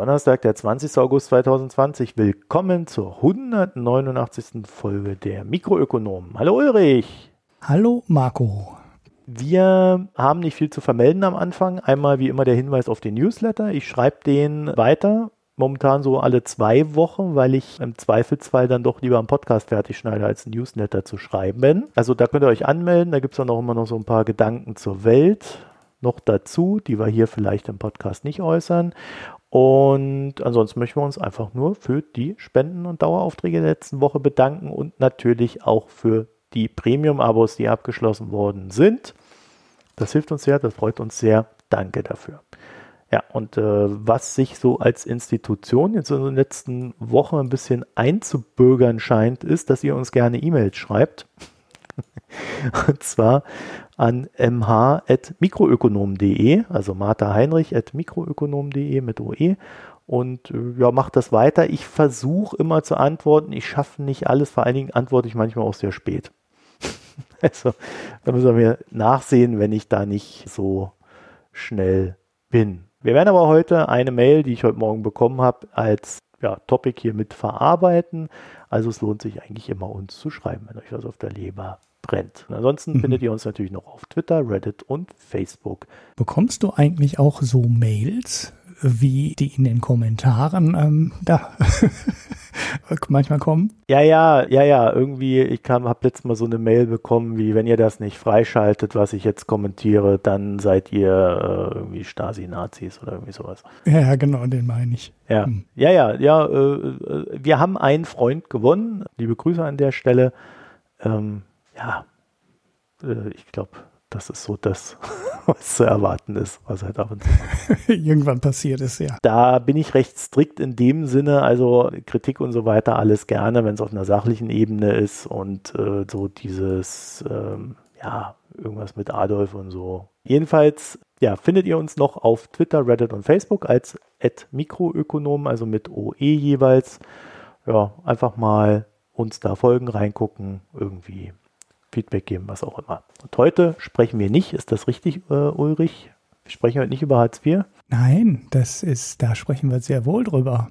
Donnerstag, der 20. August 2020. Willkommen zur 189. Folge der Mikroökonomen. Hallo Ulrich. Hallo Marco. Wir haben nicht viel zu vermelden am Anfang. Einmal wie immer der Hinweis auf den Newsletter. Ich schreibe den weiter. Momentan so alle zwei Wochen, weil ich im Zweifelsfall dann doch lieber einen Podcast fertig schneide, als einen Newsletter zu schreiben. Also da könnt ihr euch anmelden. Da gibt es dann auch immer noch so ein paar Gedanken zur Welt noch dazu, die wir hier vielleicht im Podcast nicht äußern. Und ansonsten möchten wir uns einfach nur für die Spenden und Daueraufträge der letzten Woche bedanken und natürlich auch für die Premium-Abos, die abgeschlossen worden sind. Das hilft uns sehr, das freut uns sehr. Danke dafür. Ja, und äh, was sich so als Institution jetzt in den letzten Wochen ein bisschen einzubürgern scheint, ist, dass ihr uns gerne E-Mails schreibt. und zwar an mh.mikroökonom.de, also Martha Heinrich mit OE und äh, ja, macht das weiter. Ich versuche immer zu antworten. Ich schaffe nicht alles, vor allen Dingen antworte ich manchmal auch sehr spät. also, da müssen wir nachsehen, wenn ich da nicht so schnell bin. Wir werden aber heute eine Mail, die ich heute Morgen bekommen habe, als ja, Topic hier mit verarbeiten. Also es lohnt sich eigentlich immer uns zu schreiben, wenn euch was auf der Leber brennt. Und ansonsten mhm. findet ihr uns natürlich noch auf Twitter, Reddit und Facebook. Bekommst du eigentlich auch so Mails, wie die in den Kommentaren ähm, da manchmal kommen? Ja, ja, ja, ja. Irgendwie, ich habe letztes Mal so eine Mail bekommen, wie wenn ihr das nicht freischaltet, was ich jetzt kommentiere, dann seid ihr äh, irgendwie Stasi-Nazis oder irgendwie sowas. Ja, ja, genau, den meine ich. Ja, hm. ja, ja, ja. Äh, äh, wir haben einen Freund gewonnen. Liebe Grüße an der Stelle. Ähm, ja, äh, ich glaube, das ist so das, was zu erwarten ist, was halt ab und zu irgendwann passiert ist, ja. Da bin ich recht strikt in dem Sinne, also Kritik und so weiter, alles gerne, wenn es auf einer sachlichen Ebene ist und äh, so dieses, ähm, ja, irgendwas mit Adolf und so. Jedenfalls, ja, findet ihr uns noch auf Twitter, Reddit und Facebook als Mikroökonom, also mit OE jeweils. Ja, einfach mal uns da folgen, reingucken, irgendwie Feedback geben, was auch immer. Und heute sprechen wir nicht, ist das richtig, äh, Ulrich? Wir sprechen heute nicht über Hartz IV? Nein, das ist, da sprechen wir sehr wohl drüber.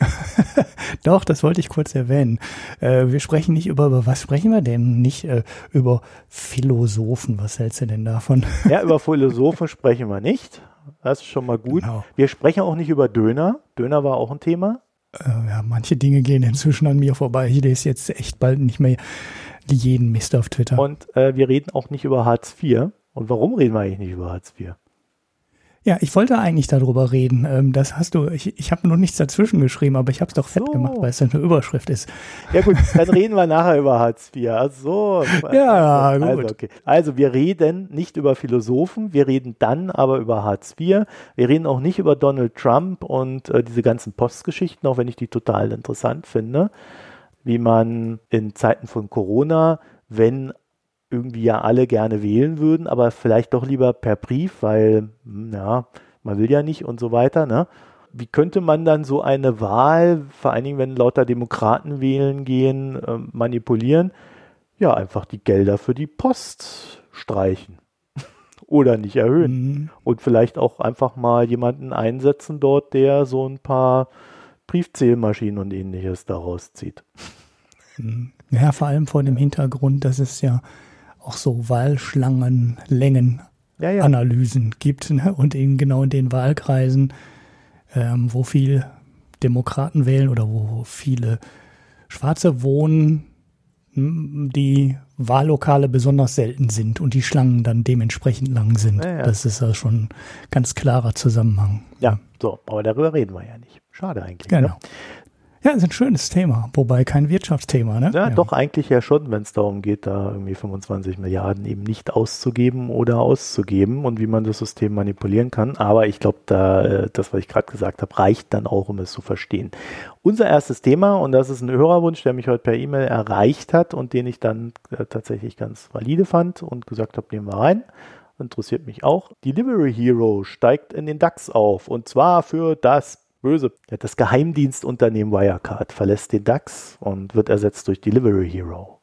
Doch, das wollte ich kurz erwähnen. Äh, wir sprechen nicht über, über was sprechen wir denn? Nicht äh, über Philosophen. Was hältst du denn davon? ja, über Philosophen sprechen wir nicht. Das ist schon mal gut. Genau. Wir sprechen auch nicht über Döner. Döner war auch ein Thema. Äh, ja, manche Dinge gehen inzwischen an mir vorbei. Ich lese jetzt echt bald nicht mehr jeden Mist auf Twitter. Und äh, wir reden auch nicht über Hartz IV. Und warum reden wir eigentlich nicht über Hartz IV? Ja, ich wollte eigentlich darüber reden. Ähm, das hast du, ich, ich habe noch nichts dazwischen geschrieben, aber ich habe es doch fett so. gemacht, weil es eine Überschrift ist. Ja gut, dann reden wir nachher über Hartz IV. Ach so. Ja, also, gut. Also, okay. also wir reden nicht über Philosophen, wir reden dann aber über Hartz IV. Wir reden auch nicht über Donald Trump und äh, diese ganzen Postgeschichten, auch wenn ich die total interessant finde wie man in Zeiten von Corona, wenn irgendwie ja alle gerne wählen würden, aber vielleicht doch lieber per Brief, weil, hm, ja, man will ja nicht und so weiter, ne? Wie könnte man dann so eine Wahl, vor allen Dingen, wenn lauter Demokraten wählen gehen, äh, manipulieren? Ja, einfach die Gelder für die Post streichen oder nicht erhöhen. Mhm. Und vielleicht auch einfach mal jemanden einsetzen dort, der so ein paar Briefzählmaschinen und ähnliches daraus zieht. Ja, vor allem vor dem Hintergrund, dass es ja auch so Wahlschlangenlängen ja, ja. Gibt ne? und in genau in den Wahlkreisen, ähm, wo viel Demokraten wählen oder wo viele Schwarze wohnen, die Wahllokale besonders selten sind und die Schlangen dann dementsprechend lang sind. Ja, das ist ja schon ein ganz klarer Zusammenhang. Ja, so, aber darüber reden wir ja nicht. Schade eigentlich. Genau. Ne? Ja, ist ein schönes Thema, wobei kein Wirtschaftsthema, ne? Ja, ja. doch eigentlich ja schon, wenn es darum geht, da irgendwie 25 Milliarden eben nicht auszugeben oder auszugeben und wie man das System manipulieren kann. Aber ich glaube, da äh, das, was ich gerade gesagt habe, reicht dann auch, um es zu verstehen. Unser erstes Thema, und das ist ein Hörerwunsch, der mich heute per E-Mail erreicht hat und den ich dann äh, tatsächlich ganz valide fand und gesagt habe, nehmen wir rein interessiert mich auch. Delivery Hero steigt in den DAX auf und zwar für das böse. Das Geheimdienstunternehmen Wirecard verlässt den DAX und wird ersetzt durch Delivery Hero.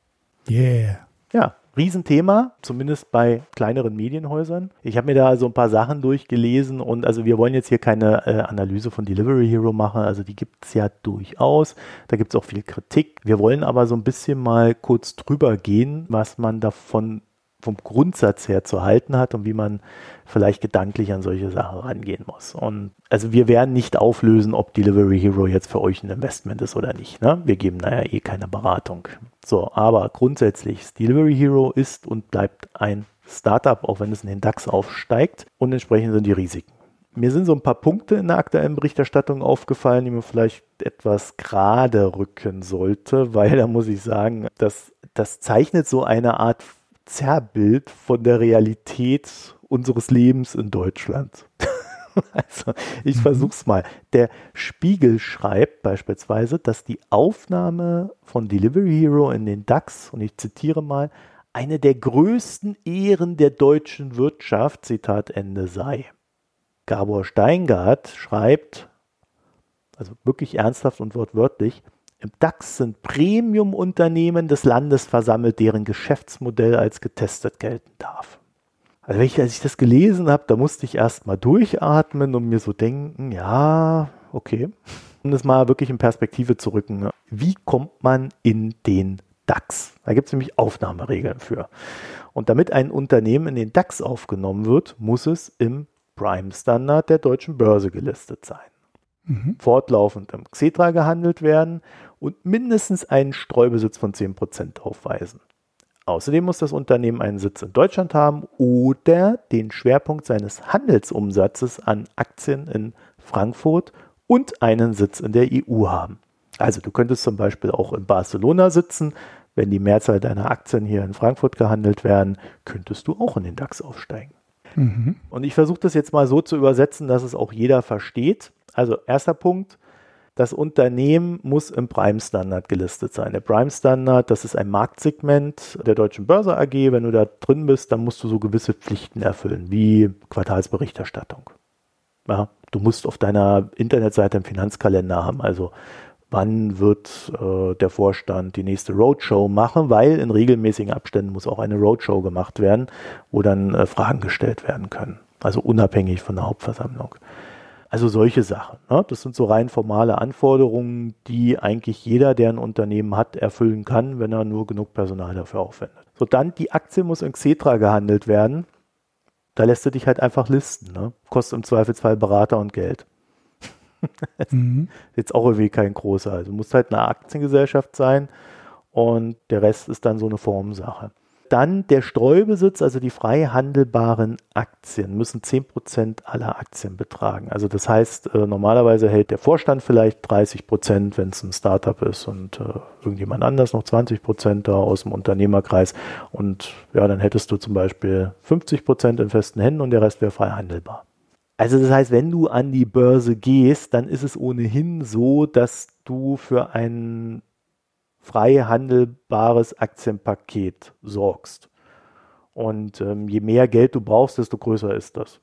Yeah. Ja, Riesenthema, zumindest bei kleineren Medienhäusern. Ich habe mir da so ein paar Sachen durchgelesen und also wir wollen jetzt hier keine äh, Analyse von Delivery Hero machen, also die gibt es ja durchaus. Da gibt es auch viel Kritik. Wir wollen aber so ein bisschen mal kurz drüber gehen, was man davon vom Grundsatz her zu halten hat und wie man vielleicht gedanklich an solche Sachen rangehen muss. Und also wir werden nicht auflösen, ob Delivery Hero jetzt für euch ein Investment ist oder nicht. Ne? Wir geben naja eh keine Beratung. So, aber grundsätzlich, Delivery Hero ist und bleibt ein Startup, auch wenn es in den DAX aufsteigt und entsprechend sind die Risiken. Mir sind so ein paar Punkte in der aktuellen Berichterstattung aufgefallen, die man vielleicht etwas gerade rücken sollte, weil da muss ich sagen, das, das zeichnet so eine Art Zerrbild von der Realität unseres Lebens in Deutschland. also, ich mhm. versuch's mal. Der Spiegel schreibt beispielsweise, dass die Aufnahme von Delivery Hero in den DAX, und ich zitiere mal, eine der größten Ehren der deutschen Wirtschaft, Zitat Ende sei. Gabor Steingart schreibt, also wirklich ernsthaft und wortwörtlich, im DAX sind Premium-Unternehmen des Landes versammelt, deren Geschäftsmodell als getestet gelten darf. Also ich, als ich das gelesen habe, da musste ich erst mal durchatmen und mir so denken, ja, okay. Um das mal wirklich in Perspektive zu rücken. Ne? Wie kommt man in den DAX? Da gibt es nämlich Aufnahmeregeln für. Und damit ein Unternehmen in den DAX aufgenommen wird, muss es im Prime-Standard der deutschen Börse gelistet sein. Mhm. Fortlaufend im Xetra gehandelt werden und mindestens einen Streubesitz von 10% aufweisen. Außerdem muss das Unternehmen einen Sitz in Deutschland haben oder den Schwerpunkt seines Handelsumsatzes an Aktien in Frankfurt und einen Sitz in der EU haben. Also du könntest zum Beispiel auch in Barcelona sitzen. Wenn die Mehrzahl deiner Aktien hier in Frankfurt gehandelt werden, könntest du auch in den DAX aufsteigen. Mhm. Und ich versuche das jetzt mal so zu übersetzen, dass es auch jeder versteht. Also erster Punkt, das Unternehmen muss im Prime Standard gelistet sein. Der Prime Standard, das ist ein Marktsegment der Deutschen Börse AG. Wenn du da drin bist, dann musst du so gewisse Pflichten erfüllen, wie Quartalsberichterstattung. Ja, du musst auf deiner Internetseite einen Finanzkalender haben, also wann wird äh, der Vorstand die nächste Roadshow machen, weil in regelmäßigen Abständen muss auch eine Roadshow gemacht werden, wo dann äh, Fragen gestellt werden können, also unabhängig von der Hauptversammlung. Also solche Sachen. Ne? Das sind so rein formale Anforderungen, die eigentlich jeder, der ein Unternehmen hat, erfüllen kann, wenn er nur genug Personal dafür aufwendet. So, dann die Aktie muss in Xetra gehandelt werden. Da lässt du dich halt einfach listen. Ne? Kostet im Zweifelsfall Berater und Geld. mhm. Jetzt auch irgendwie kein großer. Also muss halt eine Aktiengesellschaft sein und der Rest ist dann so eine Formsache. Dann der Streubesitz, also die frei handelbaren Aktien, müssen 10% aller Aktien betragen. Also das heißt, äh, normalerweise hält der Vorstand vielleicht 30%, wenn es ein Startup ist und äh, irgendjemand anders noch 20% da aus dem Unternehmerkreis. Und ja, dann hättest du zum Beispiel 50% in festen Händen und der Rest wäre frei handelbar. Also das heißt, wenn du an die Börse gehst, dann ist es ohnehin so, dass du für einen frei handelbares Aktienpaket sorgst. Und ähm, je mehr Geld du brauchst, desto größer ist das.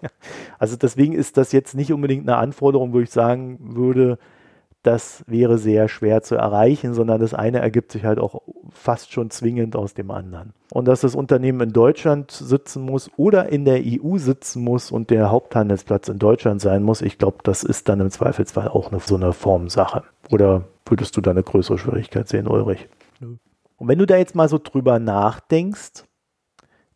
also deswegen ist das jetzt nicht unbedingt eine Anforderung, wo ich sagen würde, das wäre sehr schwer zu erreichen, sondern das eine ergibt sich halt auch fast schon zwingend aus dem anderen. Und dass das Unternehmen in Deutschland sitzen muss oder in der EU sitzen muss und der Haupthandelsplatz in Deutschland sein muss, ich glaube, das ist dann im Zweifelsfall auch eine, so eine Formsache. Oder würdest du da eine größere Schwierigkeit sehen, Ulrich? Nö. Und wenn du da jetzt mal so drüber nachdenkst,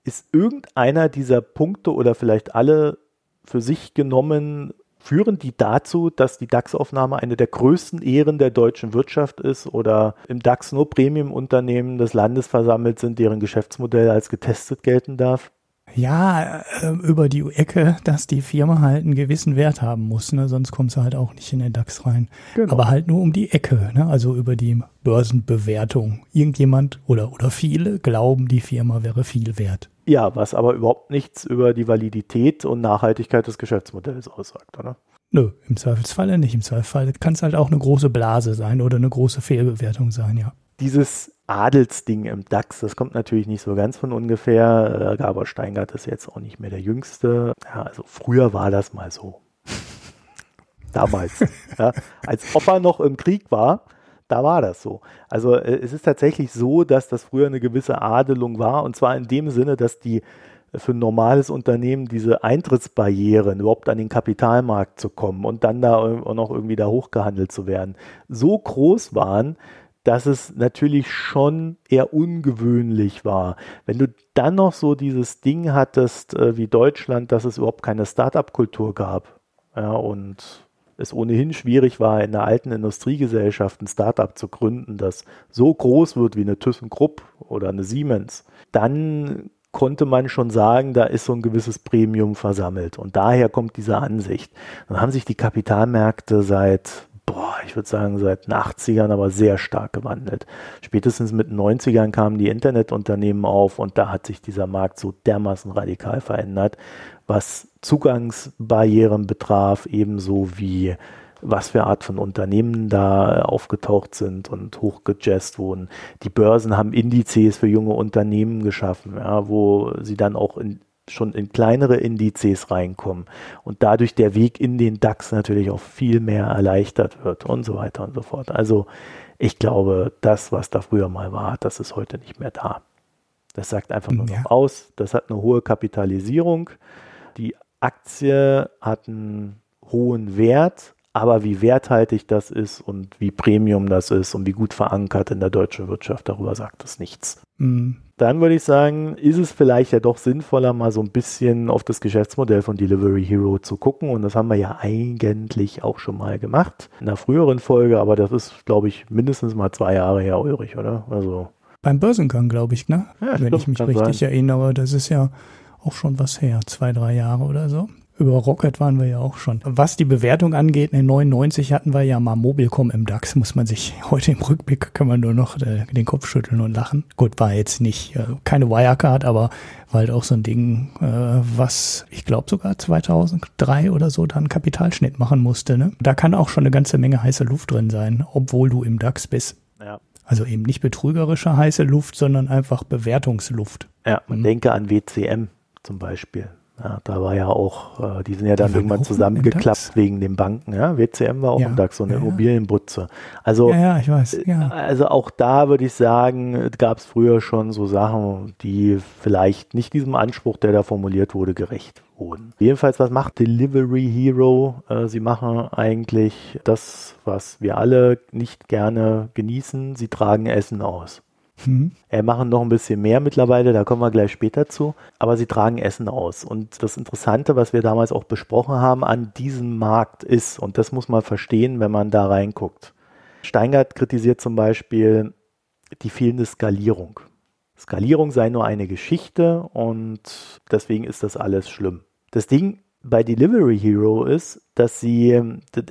ist irgendeiner dieser Punkte oder vielleicht alle für sich genommen, führen die dazu, dass die DAX-Aufnahme eine der größten Ehren der deutschen Wirtschaft ist oder im DAX nur Premium-Unternehmen des Landes versammelt sind, deren Geschäftsmodell als getestet gelten darf? Ja, äh, über die Ecke, dass die Firma halt einen gewissen Wert haben muss, ne? sonst kommt sie halt auch nicht in den DAX rein. Genau. Aber halt nur um die Ecke, ne? also über die Börsenbewertung. Irgendjemand oder, oder viele glauben, die Firma wäre viel wert. Ja, was aber überhaupt nichts über die Validität und Nachhaltigkeit des Geschäftsmodells aussagt, oder? Nö, im Zweifelsfalle nicht. Im Zweifelsfall kann es halt auch eine große Blase sein oder eine große Fehlbewertung sein, ja. Dieses Adelsding im DAX, das kommt natürlich nicht so ganz von ungefähr. Äh, Gabor Steingart ist jetzt auch nicht mehr der Jüngste. Ja, also früher war das mal so. Damals. ja, als Opa noch im Krieg war, Da war das so. Also äh, es ist tatsächlich so, dass das früher eine gewisse Adelung war und zwar in dem Sinne, dass die für ein normales Unternehmen diese Eintrittsbarrieren, überhaupt an den Kapitalmarkt zu kommen und dann da auch noch irgendwie da hochgehandelt zu werden, so groß waren, dass es natürlich schon eher ungewöhnlich war. Wenn du dann noch so dieses Ding hattest äh, wie Deutschland, dass es überhaupt keine Start-up-Kultur gab ja, und es ohnehin schwierig war, in einer alten Industriegesellschaft ein Start-up zu gründen, das so groß wird wie eine ThyssenKrupp oder eine Siemens, dann konnte man schon sagen, da ist so ein gewisses Premium versammelt. Und daher kommt diese Ansicht. Dann haben sich die Kapitalmärkte seit boah, ich würde sagen, seit den 80ern aber sehr stark gewandelt. Spätestens mit den 90ern kamen die Internetunternehmen auf und da hat sich dieser Markt so dermaßen radikal verändert, was Zugangsbarrieren betraf, ebenso wie was für Art von Unternehmen da aufgetaucht sind und hochgejazzt wurden. Die Börsen haben Indizes für junge Unternehmen geschaffen, ja, wo sie dann auch in schon in kleinere Indizes reinkommen und dadurch der Weg in den DAX natürlich auch viel mehr erleichtert wird und so weiter und so fort. Also ich glaube, das, was da früher mal war, das ist heute nicht mehr da. Das sagt einfach nur ja. noch aus, das hat eine hohe Kapitalisierung. Die Aktie hat einen hohen Wert, aber wie werthaltig das ist und wie Premium das ist und wie gut verankert in der deutschen Wirtschaft, darüber sagt es nichts. Mhm. Dann würde ich sagen, ist es vielleicht ja doch sinnvoller, mal so ein bisschen auf das Geschäftsmodell von Delivery Hero zu gucken. Und das haben wir ja eigentlich auch schon mal gemacht. In einer früheren Folge, aber das ist, glaube ich, mindestens mal zwei Jahre her, Ulrich, oder? Also. Beim Börsengang, glaube ich, ne? Ja, Wenn ich mich richtig sein. erinnere, das ist ja auch schon was her, zwei, drei Jahre oder so. Über Rocket waren wir ja auch schon. Was die Bewertung angeht, in 99 hatten wir ja mal Mobilcom im DAX, muss man sich heute im Rückblick kann man nur noch äh, den Kopf schütteln und lachen. Gut, war jetzt nicht äh, keine Wirecard, aber war halt auch so ein Ding, äh, was ich glaube sogar 2003 oder so dann Kapitalschnitt machen musste. Ne? Da kann auch schon eine ganze Menge heiße Luft drin sein, obwohl du im DAX bist. Ja. Also eben nicht betrügerische heiße Luft, sondern einfach Bewertungsluft. Ja, man mhm. denke an WCM zum Beispiel. Ja, da war ja auch, äh, die sind ja dann irgendwann zusammengeklappt wegen den Banken. Ja? WCM war auch ja, im DAX, so eine ja, Immobilienbutze. Also, ja, ich weiß. Ja. also auch da würde ich sagen, gab es früher schon so Sachen, die vielleicht nicht diesem Anspruch, der da formuliert wurde, gerecht wurden. Jedenfalls, was macht Delivery Hero? Äh, sie machen eigentlich das, was wir alle nicht gerne genießen. Sie tragen Essen aus. Mhm. Äh, machen noch ein bisschen mehr mittlerweile, da kommen wir gleich später zu. Aber sie tragen Essen aus. Und das Interessante, was wir damals auch besprochen haben an diesem Markt ist, und das muss man verstehen, wenn man da reinguckt. Steingart kritisiert zum Beispiel die fehlende Skalierung. Skalierung sei nur eine Geschichte und deswegen ist das alles schlimm. Das Ding bei Delivery Hero ist, dass sie,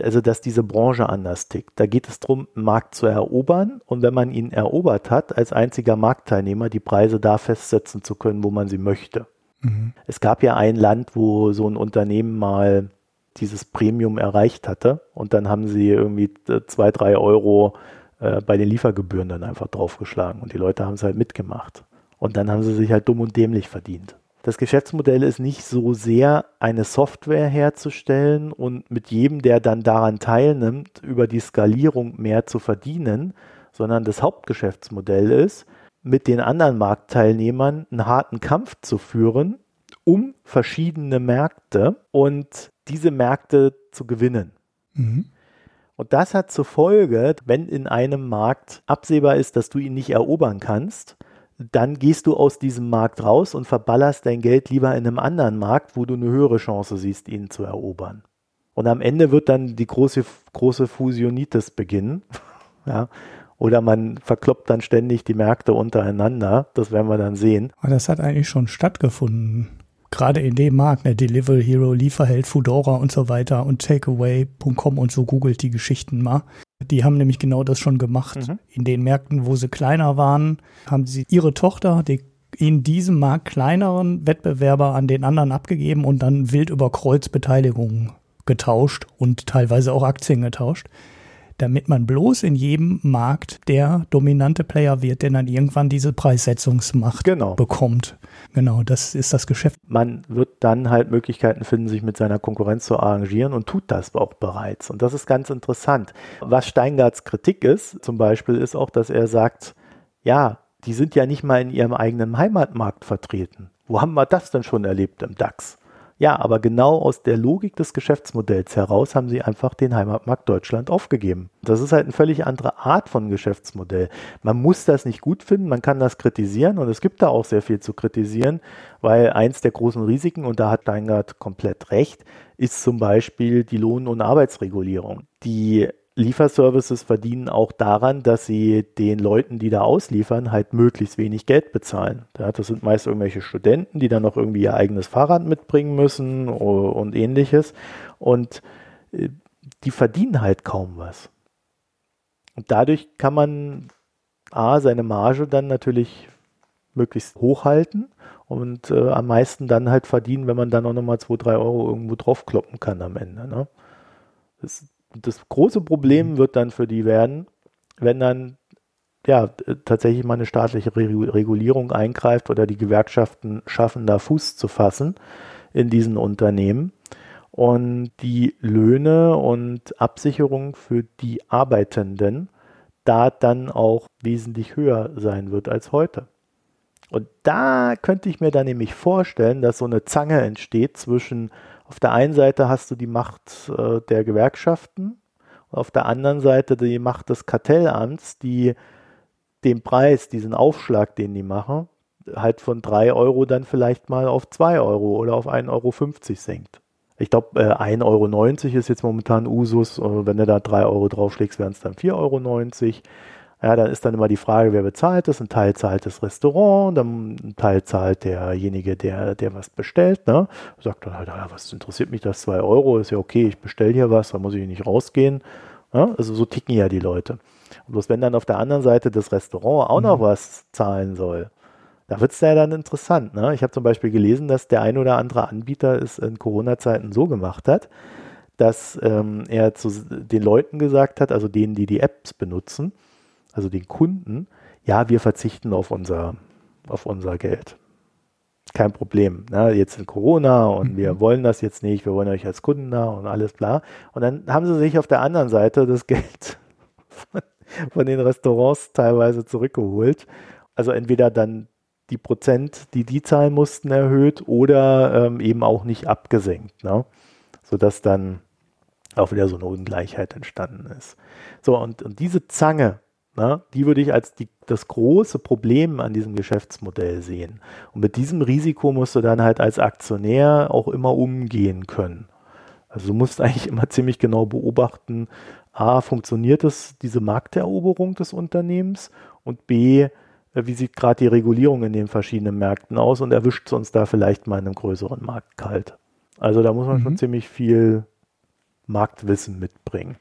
also dass diese Branche anders tickt. Da geht es darum, einen Markt zu erobern und wenn man ihn erobert hat, als einziger Marktteilnehmer die Preise da festsetzen zu können, wo man sie möchte. Mhm. Es gab ja ein Land, wo so ein Unternehmen mal dieses Premium erreicht hatte und dann haben sie irgendwie zwei, drei Euro äh, bei den Liefergebühren dann einfach draufgeschlagen und die Leute haben es halt mitgemacht. Und dann haben sie sich halt dumm und dämlich verdient. Das Geschäftsmodell ist nicht so sehr, eine Software herzustellen und mit jedem, der dann daran teilnimmt, über die Skalierung mehr zu verdienen, sondern das Hauptgeschäftsmodell ist, mit den anderen Marktteilnehmern einen harten Kampf zu führen, um verschiedene Märkte und diese Märkte zu gewinnen. Mhm. Und das hat zur Folge, wenn in einem Markt absehbar ist, dass du ihn nicht erobern kannst, dann gehst du aus diesem Markt raus und verballerst dein Geld lieber in einem anderen Markt, wo du eine höhere Chance siehst, ihn zu erobern. Und am Ende wird dann die große, große Fusionitis beginnen. ja. Oder man verkloppt dann ständig die Märkte untereinander. Das werden wir dann sehen. Das hat eigentlich schon stattgefunden. Gerade in dem Markt, ne, Delivery Hero, Lieferheld, Foodora und so weiter und Takeaway.com und so googelt die Geschichten mal. Die haben nämlich genau das schon gemacht. Mhm. In den Märkten, wo sie kleiner waren, haben sie ihre Tochter, die in diesem Markt kleineren Wettbewerber an den anderen abgegeben und dann wild über Kreuzbeteiligungen getauscht und teilweise auch Aktien getauscht. Damit man bloß in jedem Markt der dominante Player wird, der dann irgendwann diese Preissetzungsmacht genau. bekommt. Genau, das ist das Geschäft. Man wird dann halt Möglichkeiten finden, sich mit seiner Konkurrenz zu arrangieren und tut das auch bereits. Und das ist ganz interessant. Was Steingarts Kritik ist, zum Beispiel, ist auch, dass er sagt, ja, die sind ja nicht mal in ihrem eigenen Heimatmarkt vertreten. Wo haben wir das denn schon erlebt im DAX? Ja, aber genau aus der Logik des Geschäftsmodells heraus haben sie einfach den Heimatmarkt Deutschland aufgegeben. Das ist halt eine völlig andere Art von Geschäftsmodell. Man muss das nicht gut finden, man kann das kritisieren und es gibt da auch sehr viel zu kritisieren, weil eins der großen Risiken, und da hat Steingart komplett recht, ist zum Beispiel die Lohn- und Arbeitsregulierung. Die Lieferservices verdienen auch daran, dass sie den Leuten, die da ausliefern, halt möglichst wenig Geld bezahlen. das sind meist irgendwelche Studenten, die dann noch irgendwie ihr eigenes Fahrrad mitbringen müssen und ähnliches. Und äh, die verdienen halt kaum was. Und dadurch kann man A, seine Marge dann natürlich möglichst hoch halten und äh, am meisten dann halt verdienen, wenn man dann auch nochmal 2, 3 Euro irgendwo draufkloppen kann am Ende. Ne? Das das große Problem mhm. wird dann für die werden, wenn dann ja tatsächlich mal eine staatliche Regulierung eingreift oder die Gewerkschaften schaffen, da Fuß zu fassen in diesen Unternehmen und die Löhne und Absicherung für die Arbeitenden da dann auch wesentlich höher sein wird als heute. Und da könnte ich mir dann nämlich vorstellen, dass so eine Zange entsteht zwischen auf der einen Seite hast du die Macht äh, der Gewerkschaften, auf der anderen Seite die Macht des Kartellamts, die den Preis, diesen Aufschlag, den die machen, halt von 3 Euro dann vielleicht mal auf 2 Euro oder auf 1,50 Euro senkt. Ich glaube, äh, 1,90 Euro ist jetzt momentan Usus. Wenn du da 3 Euro draufschlägst, wären es dann 4,90 Euro. Ja, dann ist dann immer die Frage, wer bezahlt das? Ein Teil zahlt das Restaurant, dann ein Teil zahlt derjenige, der, der was bestellt. Ne? Sagt dann halt, ja, was interessiert mich das? 2 Euro ist ja okay, ich bestelle hier was, da muss ich nicht rausgehen. Ja? Also so ticken ja die Leute. Und bloß wenn dann auf der anderen Seite das Restaurant auch mhm. noch was zahlen soll, da wird es ja dann interessant. Ne? Ich habe zum Beispiel gelesen, dass der ein oder andere Anbieter es in Corona-Zeiten so gemacht hat, dass ähm, er zu den Leuten gesagt hat, also denen, die die Apps benutzen, also den Kunden, ja, wir verzichten auf unser, auf unser Geld. Kein Problem. Ne? Jetzt in Corona und mhm. wir wollen das jetzt nicht, wir wollen euch als Kunden da und alles bla. Und dann haben sie sich auf der anderen Seite das Geld von, von den Restaurants teilweise zurückgeholt. Also entweder dann die Prozent, die die zahlen mussten, erhöht oder ähm, eben auch nicht abgesenkt, ne? sodass dann auch wieder so eine Ungleichheit entstanden ist. So, und, und diese Zange, na, die würde ich als die, das große Problem an diesem Geschäftsmodell sehen. Und mit diesem Risiko musst du dann halt als Aktionär auch immer umgehen können. Also du musst eigentlich immer ziemlich genau beobachten, a, funktioniert es, diese Markteroberung des Unternehmens und b, äh, wie sieht gerade die Regulierung in den verschiedenen Märkten aus und erwischt es uns da vielleicht mal in einem größeren Markt kalt. Also da muss man mhm. schon ziemlich viel Marktwissen mitbringen.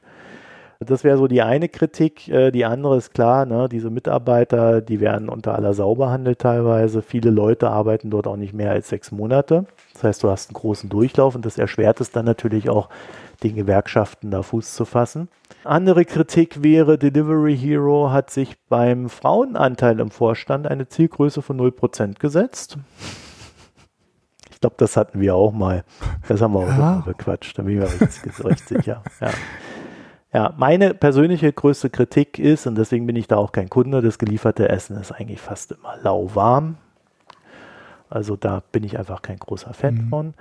Das wäre so die eine Kritik. Äh, die andere ist klar, ne, diese Mitarbeiter, die werden unter aller Sau behandelt teilweise. Viele Leute arbeiten dort auch nicht mehr als sechs Monate. Das heißt, du hast einen großen Durchlauf und das erschwert es dann natürlich auch, den Gewerkschaften da Fuß zu fassen. Andere Kritik wäre, Delivery Hero hat sich beim Frauenanteil im Vorstand eine Zielgröße von 0% gesetzt. Ich glaube, das hatten wir auch mal. Das haben wir auch ja. bequatscht, da bin ich mir richtig, richtig sicher. Ja. Ja, meine persönliche größte Kritik ist, und deswegen bin ich da auch kein Kunde, das gelieferte Essen ist eigentlich fast immer lauwarm. Also da bin ich einfach kein großer Fan mhm. von.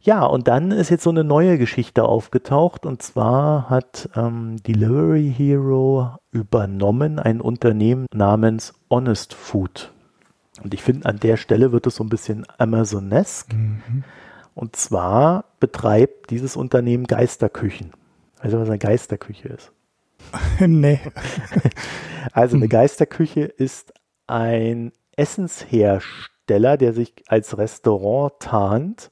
Ja, und dann ist jetzt so eine neue Geschichte aufgetaucht und zwar hat ähm, Delivery Hero übernommen ein Unternehmen namens Honest Food. Und ich finde, an der Stelle wird es so ein bisschen Amazonesk. Mhm. Und zwar betreibt dieses Unternehmen Geisterküchen. Du, was eine Geisterküche ist? nee. Also eine Geisterküche ist ein Essenshersteller, der sich als Restaurant tarnt,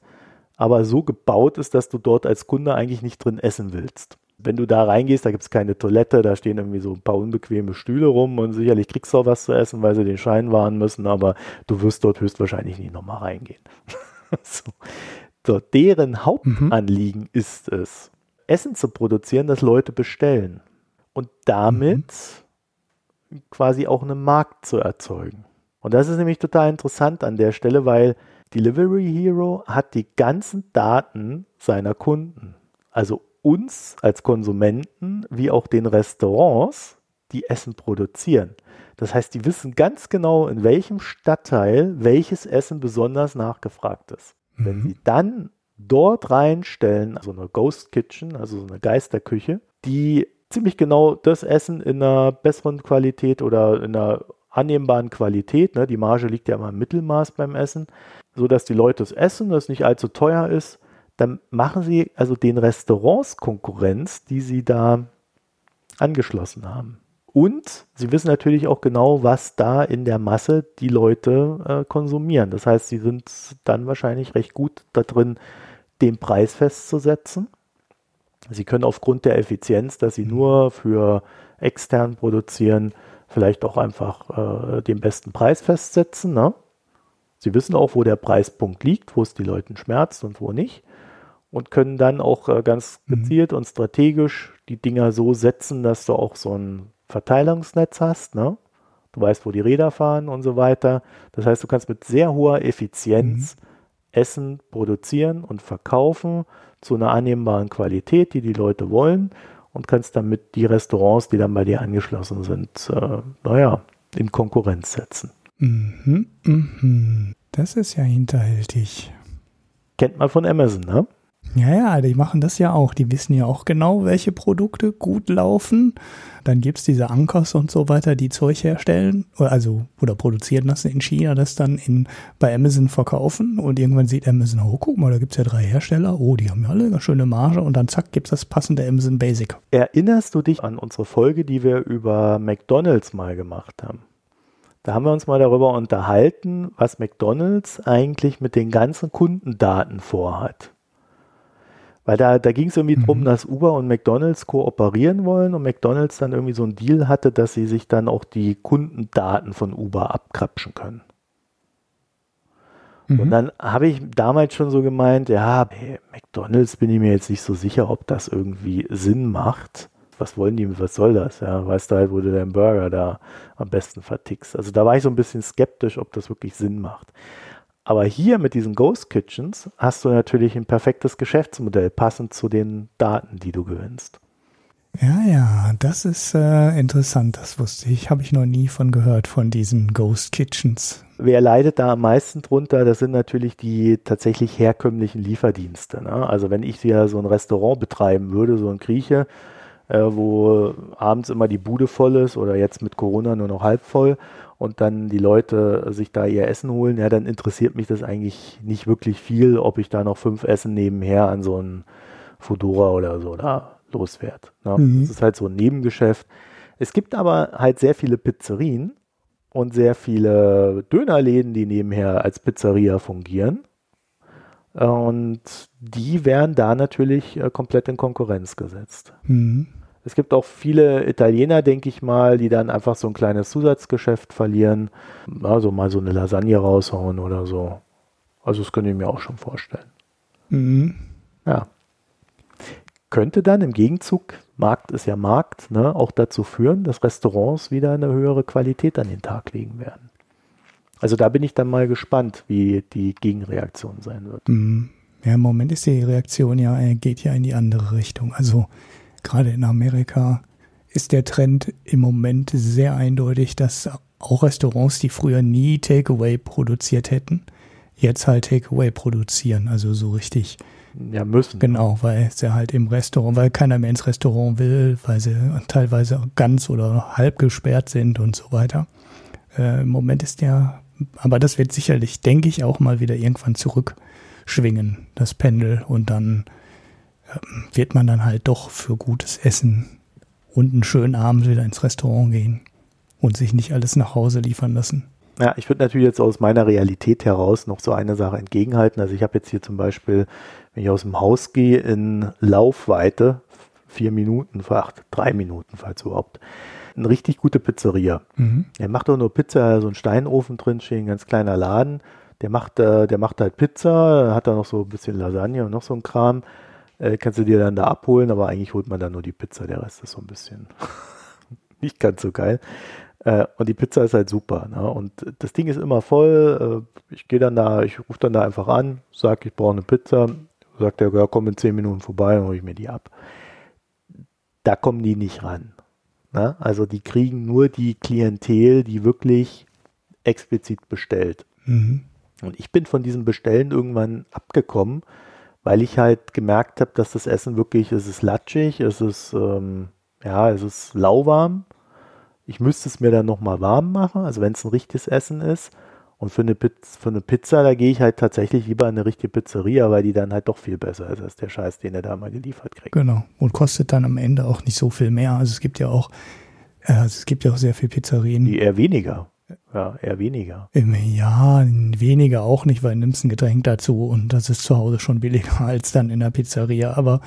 aber so gebaut ist, dass du dort als Kunde eigentlich nicht drin essen willst. Wenn du da reingehst, da gibt es keine Toilette, da stehen irgendwie so ein paar unbequeme Stühle rum und sicherlich kriegst du auch was zu essen, weil sie den Schein wahren müssen, aber du wirst dort höchstwahrscheinlich nicht nochmal reingehen. so. so. deren Hauptanliegen mhm. ist es, Essen zu produzieren, das Leute bestellen. und damit mhm. quasi auch einen Markt zu erzeugen. Und das ist nämlich total interessant an der Stelle, weil Delivery Hero hat die ganzen Daten seiner Kunden, also uns als Konsumenten wie auch den Restaurants, die Essen produzieren. Das heißt, die wissen ganz genau, in welchem Stadtteil welches Essen besonders nachgefragt ist. Mhm. Wenn sie dann dort reinstellen, also eine Ghost Kitchen, also so eine Geisterküche, die ziemlich genau das Essen in einer besseren Qualität oder in einer annehmbaren Qualität, ne, die Marge liegt ja immer im Mittelmaß beim Essen, so dass die Leute es essen, das nicht allzu teuer ist, dann machen sie also den Restaurants Konkurrenz, die sie da angeschlossen haben. Und sie wissen natürlich auch genau, was da in der Masse die Leute äh, konsumieren. Das heißt, sie sind dann wahrscheinlich recht gut da drin, den Preis festzusetzen. Sie können aufgrund der Effizienz, dass sie nur für extern produzieren, vielleicht auch einfach äh, den besten Preis festsetzen. Ne? Sie wissen auch, wo der Preispunkt liegt, wo es die Leuten schmerzt und wo nicht. Und können dann auch äh, ganz mhm. gezielt mhm. und strategisch die Dinger so setzen, dass du auch so ein Verteilungsnetz hast, ne? Du weißt, wo die Räder fahren und so weiter. Das heißt, du kannst mit sehr hoher Effizienz mhm. Essen produzieren und verkaufen zu einer annehmbaren Qualität, die die Leute wollen und kannst damit die Restaurants, die dann bei dir angeschlossen sind, äh, naja, in Konkurrenz setzen. Mhm, mhm. Das ist ja hinterhältig. Kennt man von Amazon, ne? Ja, ja, die machen das ja auch. Die wissen ja auch genau, welche Produkte gut laufen. Dann gibt es diese Ankers und so weiter, die Zeug herstellen, also oder produzieren das in China, das dann in, bei Amazon verkaufen. Und irgendwann sieht Amazon, oh, guck mal, da gibt es ja drei Hersteller. Oh, die haben ja alle eine schöne Marge. Und dann zack, gibt es das passende Amazon Basic. Erinnerst du dich an unsere Folge, die wir über McDonalds mal gemacht haben? Da haben wir uns mal darüber unterhalten, was McDonalds eigentlich mit den ganzen Kundendaten vorhat. Weil da, da ging es irgendwie mhm. drum, dass Uber und McDonalds kooperieren wollen und McDonalds dann irgendwie so einen Deal hatte, dass sie sich dann auch die Kundendaten von Uber abkrapschen können. Mhm. Und dann habe ich damals schon so gemeint, ja, hey, McDonalds bin ich mir jetzt nicht so sicher, ob das irgendwie Sinn macht. Was wollen die, was soll das? Ja, weißt du halt, wo du deinen Burger da am besten vertickst. Also da war ich so ein bisschen skeptisch, ob das wirklich Sinn macht. Aber hier mit diesen Ghost Kitchens hast du natürlich ein perfektes Geschäftsmodell, passend zu den Daten, die du gewinnst. Ja, ja, das ist äh, interessant, das wusste ich. Habe ich noch nie von gehört, von diesen Ghost Kitchens. Wer leidet da am meisten drunter? Das sind natürlich die tatsächlich herkömmlichen Lieferdienste. Ne? Also wenn ich hier so ein Restaurant betreiben würde, so ein Grieche, äh, wo abends immer die Bude voll ist oder jetzt mit Corona nur noch halb voll und dann die Leute sich da ihr Essen holen, ja, dann interessiert mich das eigentlich nicht wirklich viel, ob ich da noch fünf Essen nebenher an so ein Fudora oder so da loswerde. Ne? Mhm. Das ist halt so ein Nebengeschäft. Es gibt aber halt sehr viele Pizzerien und sehr viele Dönerläden, die nebenher als Pizzeria fungieren. Und die werden da natürlich äh, komplett in Konkurrenz gesetzt. Mhm. Es gibt auch viele Italiener, denke ich mal, die dann einfach so ein kleines Zusatzgeschäft verlieren. Also mal so eine Lasagne raushauen oder so. Also das könnte ich mir auch schon vorstellen. Mhm. Ja. Könnte dann im Gegenzug, Markt ist ja Markt, ne, auch dazu führen, dass Restaurants wieder eine höhere Qualität an den Tag legen werden. Also da bin ich dann mal gespannt, wie die Gegenreaktion sein wird. Mhm. Ja, im Moment ist die Reaktion ja, geht ja in die andere Richtung. Also gerade in Amerika ist der Trend im Moment sehr eindeutig, dass auch Restaurants, die früher nie Takeaway produziert hätten, jetzt halt Takeaway produzieren. Also so richtig. Ja, müssen. Genau, weil sie halt im Restaurant, weil keiner mehr ins Restaurant will, weil sie teilweise ganz oder halb gesperrt sind und so weiter. Äh, Im Moment ist der, aber das wird sicherlich, denke ich, auch mal wieder irgendwann zurückschwingen, das Pendel, und dann wird man dann halt doch für gutes Essen und einen schönen Abend wieder ins Restaurant gehen und sich nicht alles nach Hause liefern lassen. Ja, ich würde natürlich jetzt aus meiner Realität heraus noch so eine Sache entgegenhalten. Also ich habe jetzt hier zum Beispiel, wenn ich aus dem Haus gehe, in Laufweite, vier Minuten, acht, drei Minuten, falls überhaupt, eine richtig gute Pizzeria. Mhm. Der macht doch nur Pizza, so ein Steinofen drin stehen, ein ganz kleiner Laden. Der macht, äh, der macht halt Pizza, hat da noch so ein bisschen Lasagne und noch so ein Kram Äh, kannst du dir dann da abholen, aber eigentlich holt man dann nur die Pizza. Der Rest ist so ein bisschen nicht ganz so geil. Äh, und die Pizza ist halt super. Ne? Und das Ding ist immer voll. Äh, ich gehe dann da, ich rufe dann da einfach an, sage, ich brauche eine Pizza. Sagt der, ja, komm in zehn Minuten vorbei, dann hole ich mir die ab. Da kommen die nicht ran. Ne? Also die kriegen nur die Klientel, die wirklich explizit bestellt. Mhm. Und ich bin von diesem Bestellen irgendwann abgekommen, weil ich halt gemerkt habe, dass das Essen wirklich, es ist latschig, es ist, ähm, ja, es ist lauwarm. Ich müsste es mir dann nochmal warm machen, also wenn es ein richtiges Essen ist. Und für eine, Pizza, für eine Pizza, da gehe ich halt tatsächlich lieber in eine richtige Pizzeria, weil die dann halt doch viel besser ist als der Scheiß, den er da mal geliefert kriegt. Genau. Und kostet dann am Ende auch nicht so viel mehr. Also es gibt ja auch, also es gibt ja auch sehr viele Pizzerien. Die eher weniger. Ja, eher weniger. Ja, weniger auch nicht, weil du nimmst ein Getränk dazu und das ist zu Hause schon billiger als dann in der Pizzeria. Aber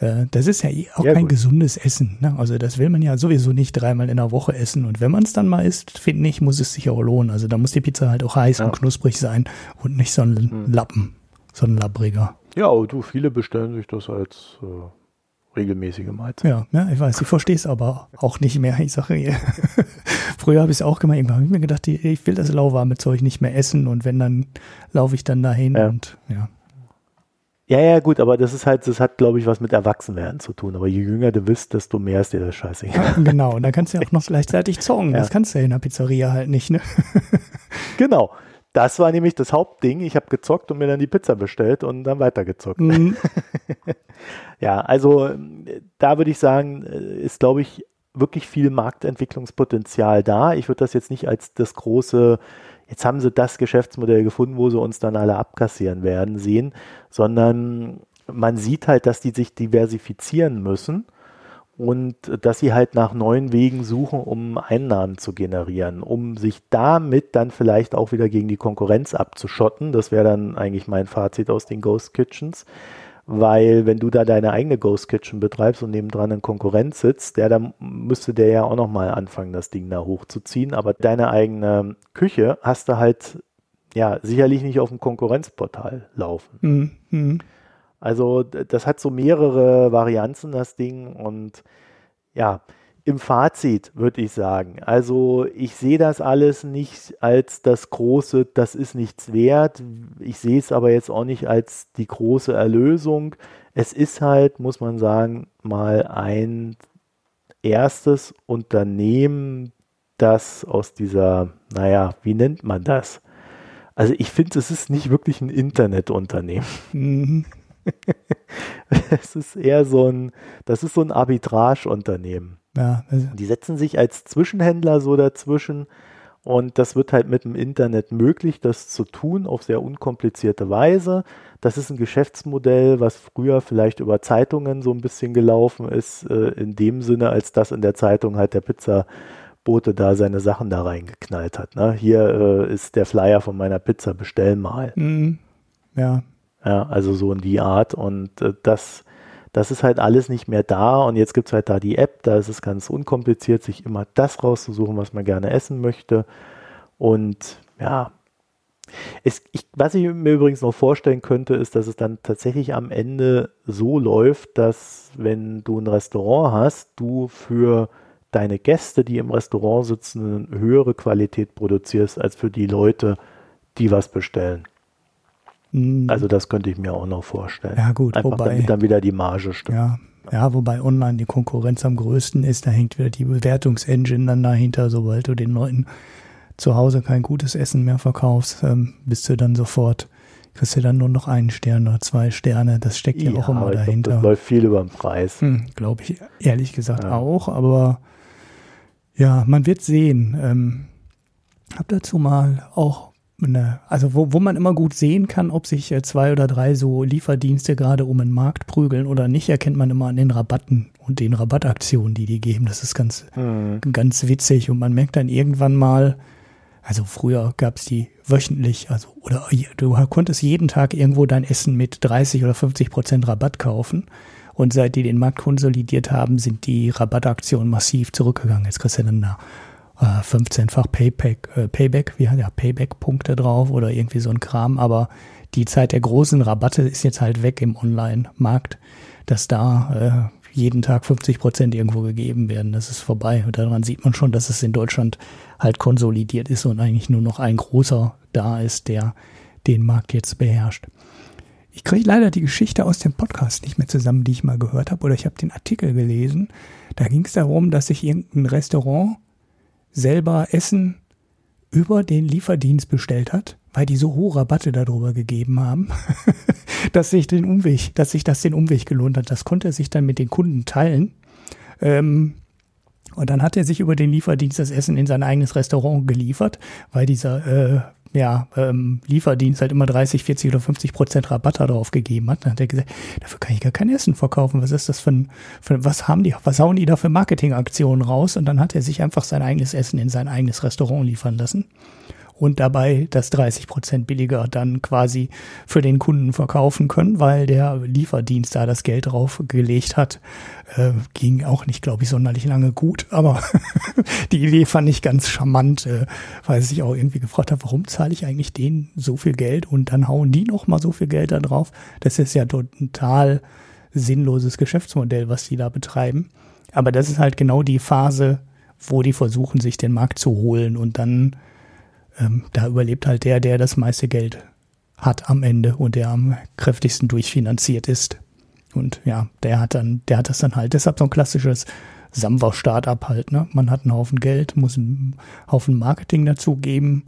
äh, das ist ja eh auch ja, kein gut. gesundes Essen. Ne? Also das will man ja sowieso nicht dreimal in der Woche essen. Und wenn man es dann mal isst, finde ich, muss es sich auch lohnen. Also da muss die Pizza halt auch heiß ja. und knusprig sein und nicht so ein hm. Lappen, so ein Labbriger. Ja, aber du, viele bestellen sich das als äh, regelmäßige Mahlzeit. Ja, ja, ich weiß, ich verstehe es aber auch nicht mehr. Ich sage, früher habe ich es auch gemacht. Irgendwann habe ich mir gedacht, ich will das lauwarme Zeug nicht mehr essen und wenn, dann laufe ich dann dahin ja. und ja. Ja, ja, gut, aber das ist halt, das hat, glaube ich, was mit Erwachsenwerden zu tun. Aber je jünger du bist, desto mehr ist dir das scheißegal. Ja, genau, und dann kannst du ja auch noch gleichzeitig zocken. Ja. Das kannst du ja in der Pizzeria halt nicht, ne? genau. Das war nämlich das Hauptding. Ich habe gezockt und mir dann die Pizza bestellt und dann weitergezockt. Mhm. ja, also da würde ich sagen, äh, ist, glaube ich, wirklich viel Marktentwicklungspotenzial da. Ich würde das jetzt nicht als das große, jetzt haben sie das Geschäftsmodell gefunden, wo sie uns dann alle abkassieren werden, sehen, sondern man sieht halt, dass die sich diversifizieren müssen und dass sie halt nach neuen Wegen suchen, um Einnahmen zu generieren, um sich damit dann vielleicht auch wieder gegen die Konkurrenz abzuschotten. Das wäre dann eigentlich mein Fazit aus den Ghost Kitchens. Weil wenn du da deine eigene Ghost Kitchen betreibst und nebendran ein Konkurrent sitzt, der dann müsste der ja auch nochmal anfangen, das Ding da hochzuziehen. Aber deine eigene Küche hast du halt ja sicherlich nicht auf dem Konkurrenzportal laufen. Mhm. Also das hat so mehrere Varianzen, das Ding. Und ja, im Fazit würde ich sagen, also ich sehe das alles nicht als das große, das ist nichts wert. Ich sehe es aber jetzt auch nicht als die große Erlösung. Es ist halt, muss man sagen, mal ein erstes Unternehmen, das aus dieser, naja, wie nennt man das? Also ich finde, es ist nicht wirklich ein Internetunternehmen. Mhm. es ist eher so ein, das ist so ein Arbitrageunternehmen. Ja, die setzen sich als Zwischenhändler so dazwischen und das wird halt mit dem Internet möglich, das zu tun auf sehr unkomplizierte Weise. Das ist ein Geschäftsmodell, was früher vielleicht über Zeitungen so ein bisschen gelaufen ist, äh, in dem Sinne, als dass in der Zeitung halt der Pizzabote da seine Sachen da reingeknallt hat. Ne? Hier äh, ist der Flyer von meiner Pizza, bestell mal. Mhm. Ja, ja, also so in die Art. Und äh, das, das ist halt alles nicht mehr da. Und jetzt gibt es halt da die App, da ist es ganz unkompliziert, sich immer das rauszusuchen, was man gerne essen möchte. Und ja, es, ich, was ich mir übrigens noch vorstellen könnte, ist, dass es dann tatsächlich am Ende so läuft, dass wenn du ein Restaurant hast, du für deine Gäste, die im Restaurant sitzen, eine höhere Qualität produzierst als für die Leute, die was bestellen. Mhm. Also das könnte ich mir auch noch vorstellen. Ja gut, Einfach wobei, damit dann wieder die Marge stimmt. Ja, ja, wobei online die Konkurrenz am größten ist, da hängt wieder die Bewertungsengine dann dahinter, sobald du den Leuten zu Hause kein gutes Essen mehr verkaufst, ähm, bist du dann sofort, kriegst du dann nur noch einen Stern oder zwei Sterne, das steckt ja, ja auch immer dahinter. Glaub, das läuft viel über den Preis. Hm, Glaube ich ehrlich gesagt ja. auch, aber ja, man wird sehen. Ähm, hab dazu mal auch eine, also wo, wo man immer gut sehen kann, ob sich äh, zwei oder drei so Lieferdienste gerade um den Markt prügeln oder nicht, erkennt man immer an den Rabatten und den Rabattaktionen, die die geben. Das ist ganz, mhm. ganz witzig und man merkt dann irgendwann mal, also früher gab es die wöchentlich, also oder du konntest jeden Tag irgendwo dein Essen mit 30 oder 50 Prozent Rabatt kaufen. Und seit die den Markt konsolidiert haben, sind die Rabattaktionen massiv zurückgegangen. Jetzt kriegst du dann da 15-fach äh, Payback, äh, Payback, wie hat ja Payback-Punkte drauf oder irgendwie so ein Kram, aber die Zeit der großen Rabatte ist jetzt halt weg im Online-Markt. dass da äh, jeden Tag 50 Prozent irgendwo gegeben werden. Das ist vorbei. Und daran sieht man schon, dass es in Deutschland halt konsolidiert ist und eigentlich nur noch ein großer da ist, der den Markt jetzt beherrscht. Ich kriege leider die Geschichte aus dem Podcast nicht mehr zusammen, die ich mal gehört habe, oder ich habe den Artikel gelesen. Da ging es darum, dass sich irgendein Restaurant selber Essen über den Lieferdienst bestellt hat, weil die so hohe Rabatte darüber gegeben haben, dass sich den Umweg, dass sich das den Umweg gelohnt hat. Das konnte er sich dann mit den Kunden teilen. Ähm, und dann hat er sich über den Lieferdienst das Essen in sein eigenes Restaurant geliefert, weil dieser äh, ja, ähm, Lieferdienst halt immer 30, 40 oder 50 Prozent Rabatt darauf gegeben hat. Dann hat er gesagt, dafür kann ich gar kein Essen verkaufen. Was ist das für ein, für, was haben die, was hauen die da für Marketingaktionen raus? Und dann hat er sich einfach sein eigenes Essen in sein eigenes Restaurant liefern lassen und dabei das 30 Prozent billiger dann quasi für den Kunden verkaufen können, weil der Lieferdienst da das Geld drauf gelegt hat. Äh, ging auch nicht, glaube ich, sonderlich lange gut, aber die Idee fand ich ganz charmant, äh, weil sich auch irgendwie gefragt hat, warum zahle ich eigentlich denen so viel Geld und dann hauen die noch mal so viel Geld da drauf. Das ist ja total sinnloses Geschäftsmodell, was die da betreiben. Aber das ist halt genau die Phase, wo die versuchen, sich den Markt zu holen und dann ähm, da überlebt halt der, der das meiste Geld hat am Ende und der am kräftigsten durchfinanziert ist. Und ja, der hat dann, der hat das dann halt. Deshalb so ein klassisches Samwa-Startup halt, ne? Man hat einen Haufen Geld, muss einen Haufen Marketing dazugeben.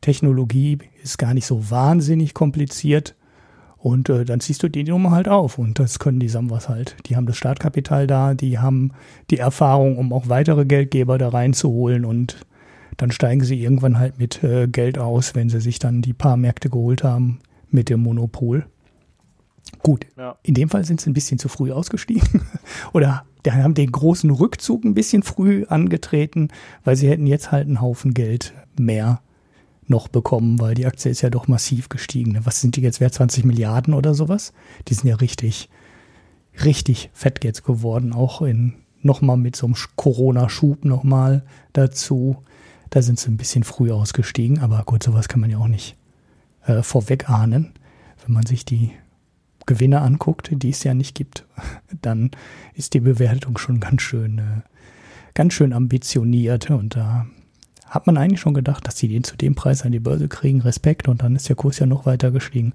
Technologie ist gar nicht so wahnsinnig kompliziert. Und äh, dann ziehst du die Nummer halt auf. Und das können die Samwas halt. Die haben das Startkapital da, die haben die Erfahrung, um auch weitere Geldgeber da reinzuholen und dann steigen sie irgendwann halt mit äh, Geld aus, wenn sie sich dann die paar Märkte geholt haben mit dem Monopol. Gut, ja. in dem Fall sind sie ein bisschen zu früh ausgestiegen oder haben den großen Rückzug ein bisschen früh angetreten, weil sie hätten jetzt halt einen Haufen Geld mehr noch bekommen, weil die Aktie ist ja doch massiv gestiegen. Was sind die jetzt wert? 20 Milliarden oder sowas? Die sind ja richtig, richtig fett jetzt geworden, auch in nochmal mit so einem Corona-Schub nochmal dazu. Da sind sie ein bisschen früh ausgestiegen, aber gut, sowas kann man ja auch nicht äh, vorweg ahnen. Wenn man sich die Gewinne anguckt, die es ja nicht gibt, dann ist die Bewertung schon ganz schön, äh, ganz schön ambitioniert und da hat man eigentlich schon gedacht, dass sie den zu dem Preis an die Börse kriegen, Respekt und dann ist der Kurs ja noch weiter gestiegen.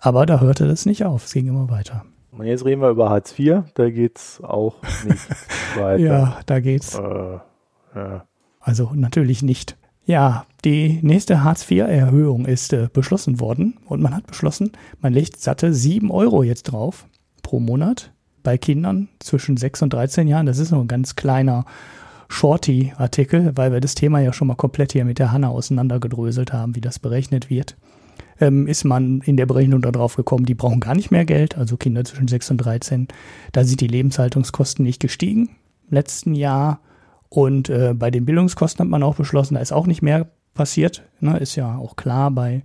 Aber da hörte das nicht auf, es ging immer weiter. Und jetzt reden wir über Hartz IV, da geht es auch nicht weiter. ja, da geht's. Äh, ja. Also natürlich nicht. Ja, die nächste Hartz-IV-Erhöhung ist äh, beschlossen worden und man hat beschlossen, man legt satte 7 Euro jetzt drauf pro Monat bei Kindern zwischen 6 und 13 Jahren. Das ist nur ein ganz kleiner Shorty-Artikel, weil wir das Thema ja schon mal komplett hier mit der Hanna auseinandergedröselt haben, wie das berechnet wird. Ähm, ist man in der Berechnung darauf gekommen, die brauchen gar nicht mehr Geld, also Kinder zwischen 6 und 13. Da sind die Lebenshaltungskosten nicht gestiegen im letzten Jahr und äh, bei den Bildungskosten hat man auch beschlossen, da ist auch nicht mehr passiert. Ne? Ist ja auch klar, bei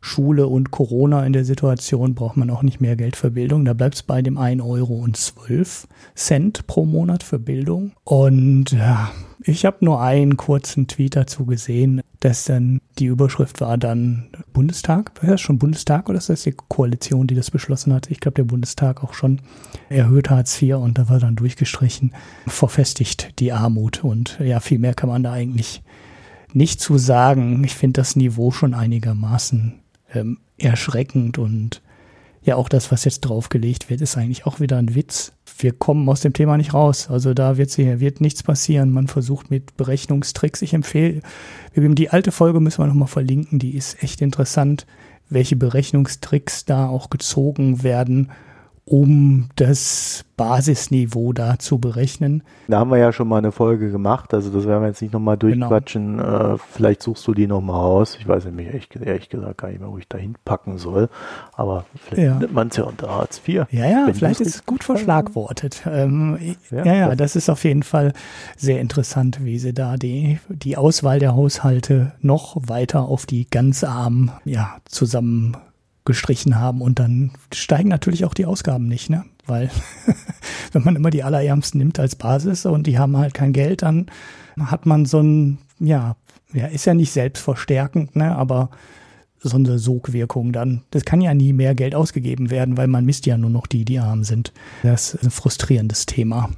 Schule und Corona in der Situation braucht man auch nicht mehr Geld für Bildung. Da bleibt es bei dem 1 Euro und 12 Cent pro Monat für Bildung. Und ja, ich habe nur einen kurzen Tweet dazu gesehen, dass dann die Überschrift war dann Bundestag. War das schon Bundestag oder ist das die Koalition, die das beschlossen hat? Ich glaube, der Bundestag auch schon erhöht Hartz IV und da war dann durchgestrichen, verfestigt die Armut. Und ja, viel mehr kann man da eigentlich nicht zu sagen. Ich finde das Niveau schon einigermaßen ähm, erschreckend und ja, auch das, was jetzt draufgelegt wird, ist eigentlich auch wieder ein Witz wir kommen aus dem Thema nicht raus. Also da wird, sie, wird nichts passieren. Man versucht mit Berechnungstricks. Ich empfehle, die alte Folge müssen wir nochmal verlinken. Die ist echt interessant, welche Berechnungstricks da auch gezogen werden, um das Basisniveau da zu berechnen. Da haben wir ja schon mal eine Folge gemacht, also das werden wir jetzt nicht nochmal genau. durchquatschen. Genau. Äh, vielleicht suchst du die nochmal aus. Ich weiß nämlich ehrlich, ehrlich gesagt gar nicht mehr, wo ich da hinpacken soll. Aber vielleicht ja. findet man es ja unter Hartz IV. Ja, ja, vielleicht ist es gut verschlagwortet. Ähm, ja, ja, ja, das ist auf jeden Fall sehr interessant, wie sie da die, die Auswahl der Haushalte noch weiter auf die ganz armen ja, zusammen gestrichen haben und dann steigen natürlich auch die Ausgaben nicht, ne? Weil wenn man immer die Allerärmsten nimmt als Basis und die haben halt kein Geld, dann hat man so ein, ja, ja, ist ja nicht selbstverstärkend, ne? Aber so eine Sogwirkung dann. Das kann ja nie mehr Geld ausgegeben werden, weil man misst ja nur noch die, die arm sind. Das ist ein frustrierendes Thema.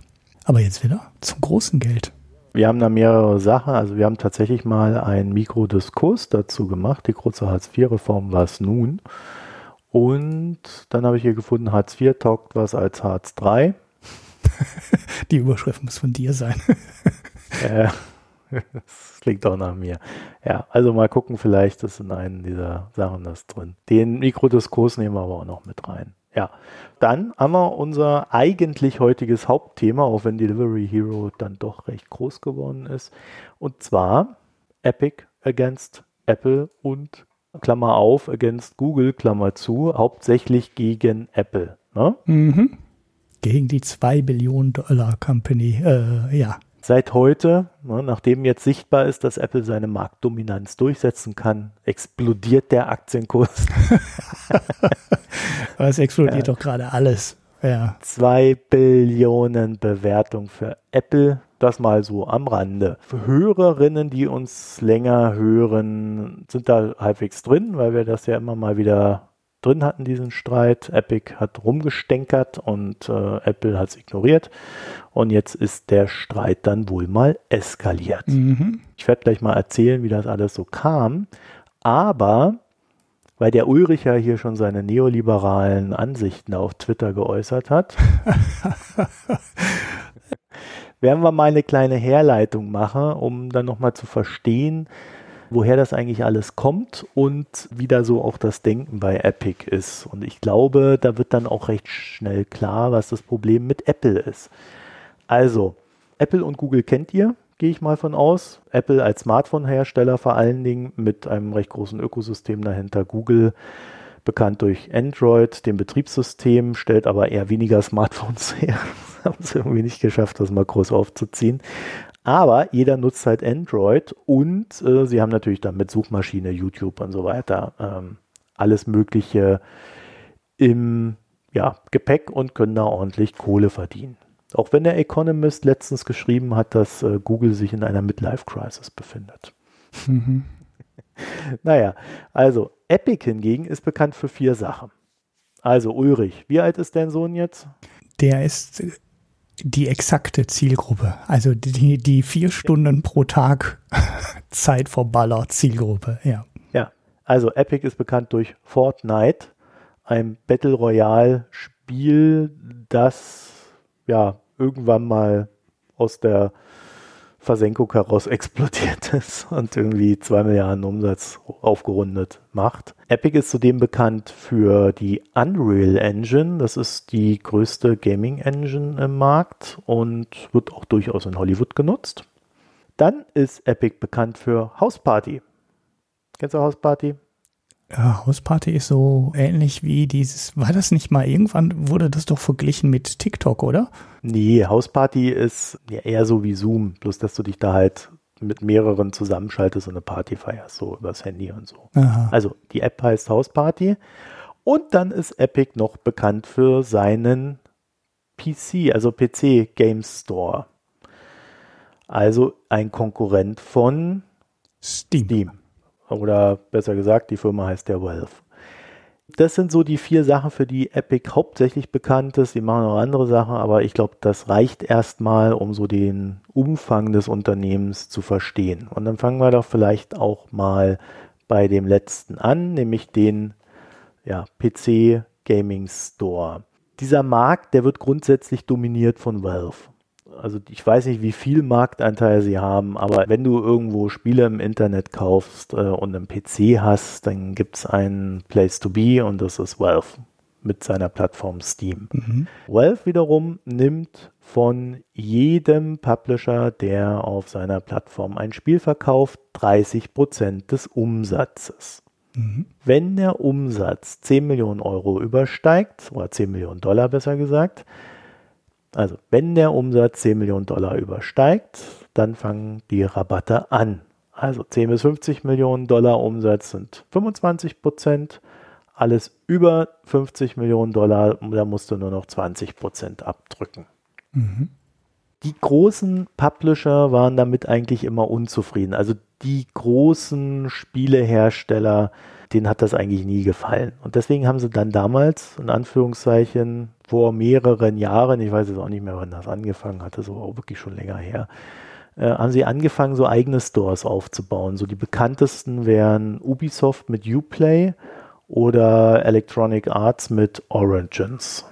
Aber jetzt wieder zum großen Geld. Wir haben da mehrere Sachen. Also wir haben tatsächlich mal einen Mikrodiskurs dazu gemacht. Die große Hartz-IV-Reform war es nun. Und dann habe ich hier gefunden, Hartz IV taugt was als Hartz III. Die Überschrift muss von dir sein. äh, das klingt auch nach mir. Ja, also mal gucken, vielleicht ist in einem dieser Sachen das drin. Den Mikrodiskurs nehmen wir aber auch noch mit rein. Ja, dann haben wir unser eigentlich heutiges Hauptthema, auch wenn Delivery Hero dann doch recht groß geworden ist. Und zwar Epic against Apple und Klammer auf, against Google, Klammer zu, hauptsächlich gegen Apple. Ne? Mhm. Gegen die 2 Billionen Dollar Company, äh, ja. Seit heute, ne, nachdem jetzt sichtbar ist, dass Apple seine Marktdominanz durchsetzen kann, explodiert der Aktienkurs. es explodiert ja. doch gerade alles. Ja. Zwei Billionen Bewertung für Apple. Das mal so am Rande. Für Hörerinnen, die uns länger hören, sind da halbwegs drin, weil wir das ja immer mal wieder drin hatten, diesen Streit. Epic hat rumgestänkert und äh, Apple hat es ignoriert. Und jetzt ist der Streit dann wohl mal eskaliert. Mhm. Ich werde gleich mal erzählen, wie das alles so kam. Aber weil der Ulrich ja hier schon seine neoliberalen Ansichten auf Twitter geäußert hat, werden wir mal eine kleine Herleitung machen, um dann nochmal zu verstehen, woher das eigentlich alles kommt und wie da so auch das Denken bei Epic ist. Und ich glaube, da wird dann auch recht schnell klar, was das Problem mit Apple ist. Also, Apple und Google kennt ihr, gehe ich mal von aus. Apple als Smartphone-Hersteller vor allen Dingen mit einem recht großen Ökosystem dahinter. Google bekannt durch Android, dem Betriebssystem, stellt aber eher weniger Smartphones her. Haben es irgendwie nicht geschafft, das mal groß aufzuziehen. Aber jeder nutzt halt Android und äh, sie haben natürlich dann mit Suchmaschine, YouTube und so weiter ähm, alles Mögliche im ja, Gepäck und können da ordentlich Kohle verdienen. Auch wenn der Economist letztens geschrieben hat, dass äh, Google sich in einer Midlife-Crisis befindet. Mhm. naja, also Epic hingegen ist bekannt für vier Sachen. Also Ulrich, wie alt ist dein Sohn jetzt? Der ist die exakte Zielgruppe. Also die, die vier Stunden pro Tag Zeit vor Baller Zielgruppe, ja. Ja, also Epic ist bekannt durch Fortnite, ein Battle Royale Spiel, das ja irgendwann mal aus der Versenkung heraus explodiert ist und irgendwie zwei Milliarden Umsatz aufgerundet macht. Epic ist zudem bekannt für die Unreal Engine. Das ist die größte Gaming Engine im Markt und wird auch durchaus in Hollywood genutzt. Dann ist Epic bekannt für House Party. Kennst du House Party? Ja, Hausparty ist so ähnlich wie dieses, war das nicht mal irgendwann, wurde das doch verglichen mit TikTok, oder? Nee, Hausparty ist ja eher so wie Zoom, bloß dass du dich da halt mit mehreren zusammenschaltest und eine Party feierst, so übers Handy und so. Aha. Also die App heißt Hausparty und dann ist Epic noch bekannt für seinen PC, also PC Game Store. Also ein Konkurrent von Steam. Steam. Oder besser gesagt, die Firma heißt der Valve. Das sind so die vier Sachen, für die Epic hauptsächlich bekannt ist. Die machen auch andere Sachen, aber ich glaube, das reicht erstmal, um so den Umfang des Unternehmens zu verstehen. Und dann fangen wir doch vielleicht auch mal bei dem letzten an, nämlich den ja, PC Gaming Store. Dieser Markt, der wird grundsätzlich dominiert von Valve also ich weiß nicht, wie viel Marktanteil sie haben, aber wenn du irgendwo Spiele im Internet kaufst äh, und einen PC hast, dann gibt es einen Place to Be und das ist Valve mit seiner Plattform Steam. Mhm. Valve wiederum nimmt von jedem Publisher, der auf seiner Plattform ein Spiel verkauft, 30 Prozent des Umsatzes. Mhm. Wenn der Umsatz 10 Millionen Euro übersteigt, oder 10 Millionen Dollar besser gesagt, also wenn der Umsatz 10 Millionen Dollar übersteigt, dann fangen die Rabatte an. Also 10 bis 50 Millionen Dollar Umsatz sind 25 Prozent. Alles über 50 Millionen Dollar, da musst du nur noch 20 Prozent abdrücken. Mhm. Die großen Publisher waren damit eigentlich immer unzufrieden. Also die großen Spielehersteller, denen hat das eigentlich nie gefallen. Und deswegen haben sie dann damals, in Anführungszeichen, vor mehreren Jahren, ich weiß jetzt auch nicht mehr, wann das angefangen hatte, so auch wirklich schon länger her, äh, haben sie angefangen, so eigene Stores aufzubauen. So die bekanntesten wären Ubisoft mit Uplay oder Electronic Arts mit Origins.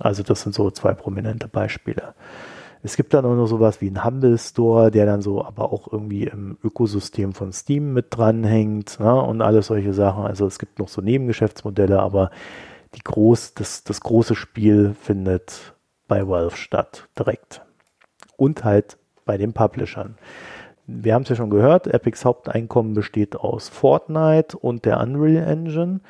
Also das sind so zwei prominente Beispiele. Es gibt dann auch noch sowas wie einen Humble Store, der dann so aber auch irgendwie im Ökosystem von Steam mit dranhängt ne, und alles solche Sachen. Also es gibt noch so Nebengeschäftsmodelle, aber die groß, das, das große Spiel findet bei Valve statt, direkt. Und halt bei den Publishern. Wir haben es ja schon gehört, Epics Haupteinkommen besteht aus Fortnite und der Unreal Engine.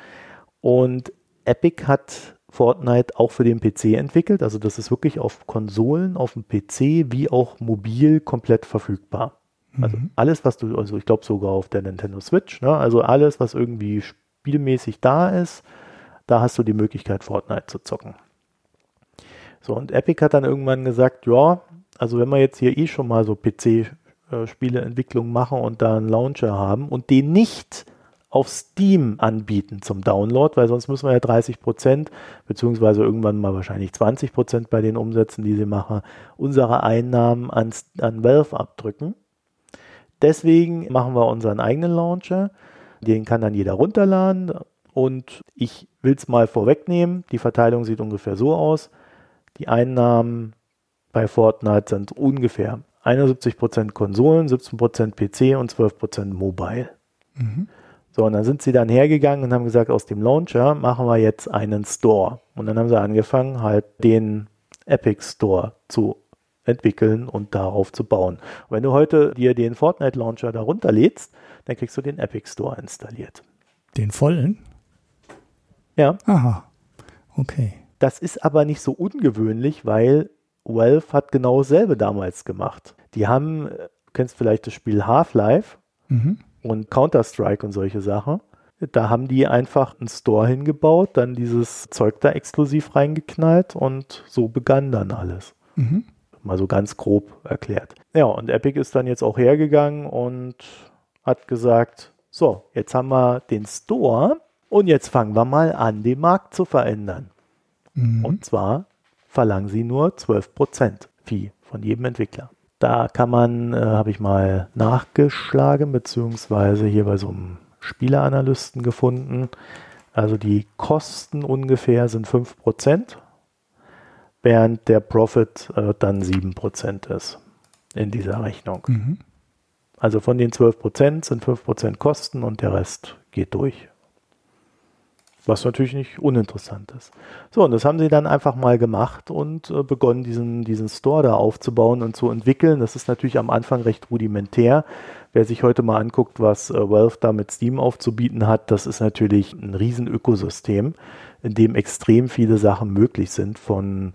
Und Epic hat Fortnite auch für den PC entwickelt. Also das ist wirklich auf Konsolen, auf dem PC wie auch mobil komplett verfügbar. Also mhm. alles, was du, also ich glaube sogar auf der Nintendo Switch, ne? also alles, was irgendwie spielmäßig da ist, da hast du die Möglichkeit, Fortnite zu zocken. So, und Epic hat dann irgendwann gesagt, ja, also wenn wir jetzt hier eh schon mal so PC-Spieleentwicklung machen und da einen Launcher haben und den nicht auf Steam anbieten zum Download, weil sonst müssen wir ja 30 Prozent, beziehungsweise irgendwann mal wahrscheinlich 20 Prozent bei den Umsätzen, die sie machen, unsere Einnahmen an, an Valve abdrücken. Deswegen machen wir unseren eigenen Launcher. Den kann dann jeder runterladen. Und ich will es mal vorwegnehmen. Die Verteilung sieht ungefähr so aus. Die Einnahmen bei Fortnite sind ungefähr 71% Konsolen, 17% PC und 12% Mobile. Mhm. So, und dann sind sie dann hergegangen und haben gesagt, aus dem Launcher machen wir jetzt einen Store. Und dann haben sie angefangen, halt den Epic Store zu entwickeln und darauf zu bauen. Und wenn du heute dir den Fortnite Launcher darunter lädst, dann kriegst du den Epic Store installiert. Den vollen? Ja. Aha. Okay. Das ist aber nicht so ungewöhnlich, weil Valve hat genau dasselbe damals gemacht. Die haben, du kennst vielleicht das Spiel Half-Life. Mhm und Counter-Strike und solche Sachen. Da haben die einfach einen Store hingebaut, dann dieses Zeug da exklusiv reingeknallt und so begann dann alles. Mhm. Mal so ganz grob erklärt. Ja, und Epic ist dann jetzt auch hergegangen und hat gesagt, so, jetzt haben wir den Store und jetzt fangen wir mal an, den Markt zu verändern. Mhm. Und zwar verlangen sie nur 12% Fee von jedem Entwickler. Da kann man, äh, habe ich mal nachgeschlagen, beziehungsweise hier bei so einem Spieleranalysten gefunden. Also die Kosten ungefähr sind 5%, während der Profit äh, dann 7% ist in dieser Rechnung. Mhm. Also von den 12% sind 5% Kosten und der Rest geht durch. Was natürlich nicht uninteressant ist. So, und das haben sie dann einfach mal gemacht und äh, begonnen, diesen, diesen Store da aufzubauen und zu entwickeln. Das ist natürlich am Anfang recht rudimentär. Wer sich heute mal anguckt, was äh, Valve da mit Steam aufzubieten hat, das ist natürlich ein riesen Ökosystem, in dem extrem viele Sachen möglich sind, von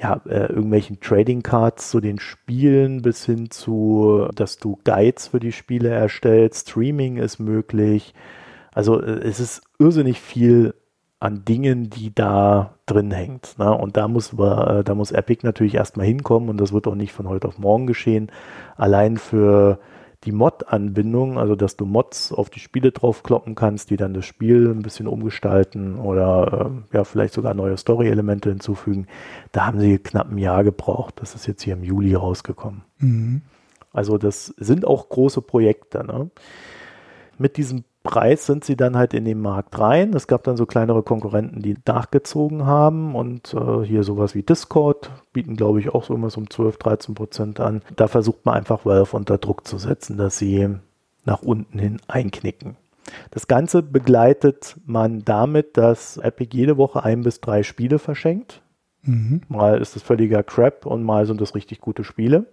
ja, äh, irgendwelchen Trading Cards zu den Spielen bis hin zu, dass du Guides für die Spiele erstellst, Streaming ist möglich, also äh, es ist irrsinnig viel an Dingen, die da drin hängt. Ne? Und da muss, äh, da muss Epic natürlich erstmal hinkommen und das wird auch nicht von heute auf morgen geschehen. Allein für die Mod-Anbindung, also dass du Mods auf die Spiele draufkloppen kannst, die dann das Spiel ein bisschen umgestalten oder äh, ja, vielleicht sogar neue Story-Elemente hinzufügen, da haben sie knapp ein Jahr gebraucht. Das ist jetzt hier im Juli rausgekommen. Mhm. Also das sind auch große Projekte. Ne? Mit diesem Preis sind sie dann halt in den Markt rein. Es gab dann so kleinere Konkurrenten, die nachgezogen haben und äh, hier sowas wie Discord bieten, glaube ich, auch so immer so um 12, 13 Prozent an. Da versucht man einfach Valve unter Druck zu setzen, dass sie nach unten hin einknicken. Das Ganze begleitet man damit, dass Epic jede Woche ein bis drei Spiele verschenkt. Mhm. Mal ist es völliger Crap und mal sind das richtig gute Spiele.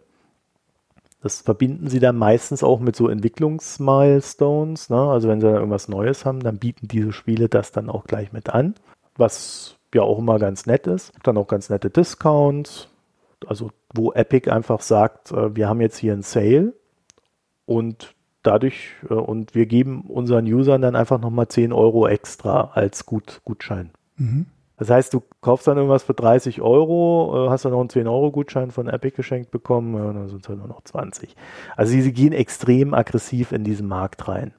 Das verbinden sie dann meistens auch mit so Entwicklungsmilestones. Ne? Also wenn sie da irgendwas Neues haben, dann bieten diese Spiele das dann auch gleich mit an, was ja auch immer ganz nett ist. Dann auch ganz nette Discounts. Also wo Epic einfach sagt, äh, wir haben jetzt hier einen Sale und dadurch äh, und wir geben unseren Usern dann einfach nochmal 10 Euro extra als Gut, Gutschein. Mhm. Das heißt, du kaufst dann irgendwas für 30 Euro, äh, hast dann noch einen 10-Euro-Gutschein von Epic geschenkt bekommen, ja, dann sind es halt nur noch 20. Also sie gehen extrem aggressiv in diesen Markt rein.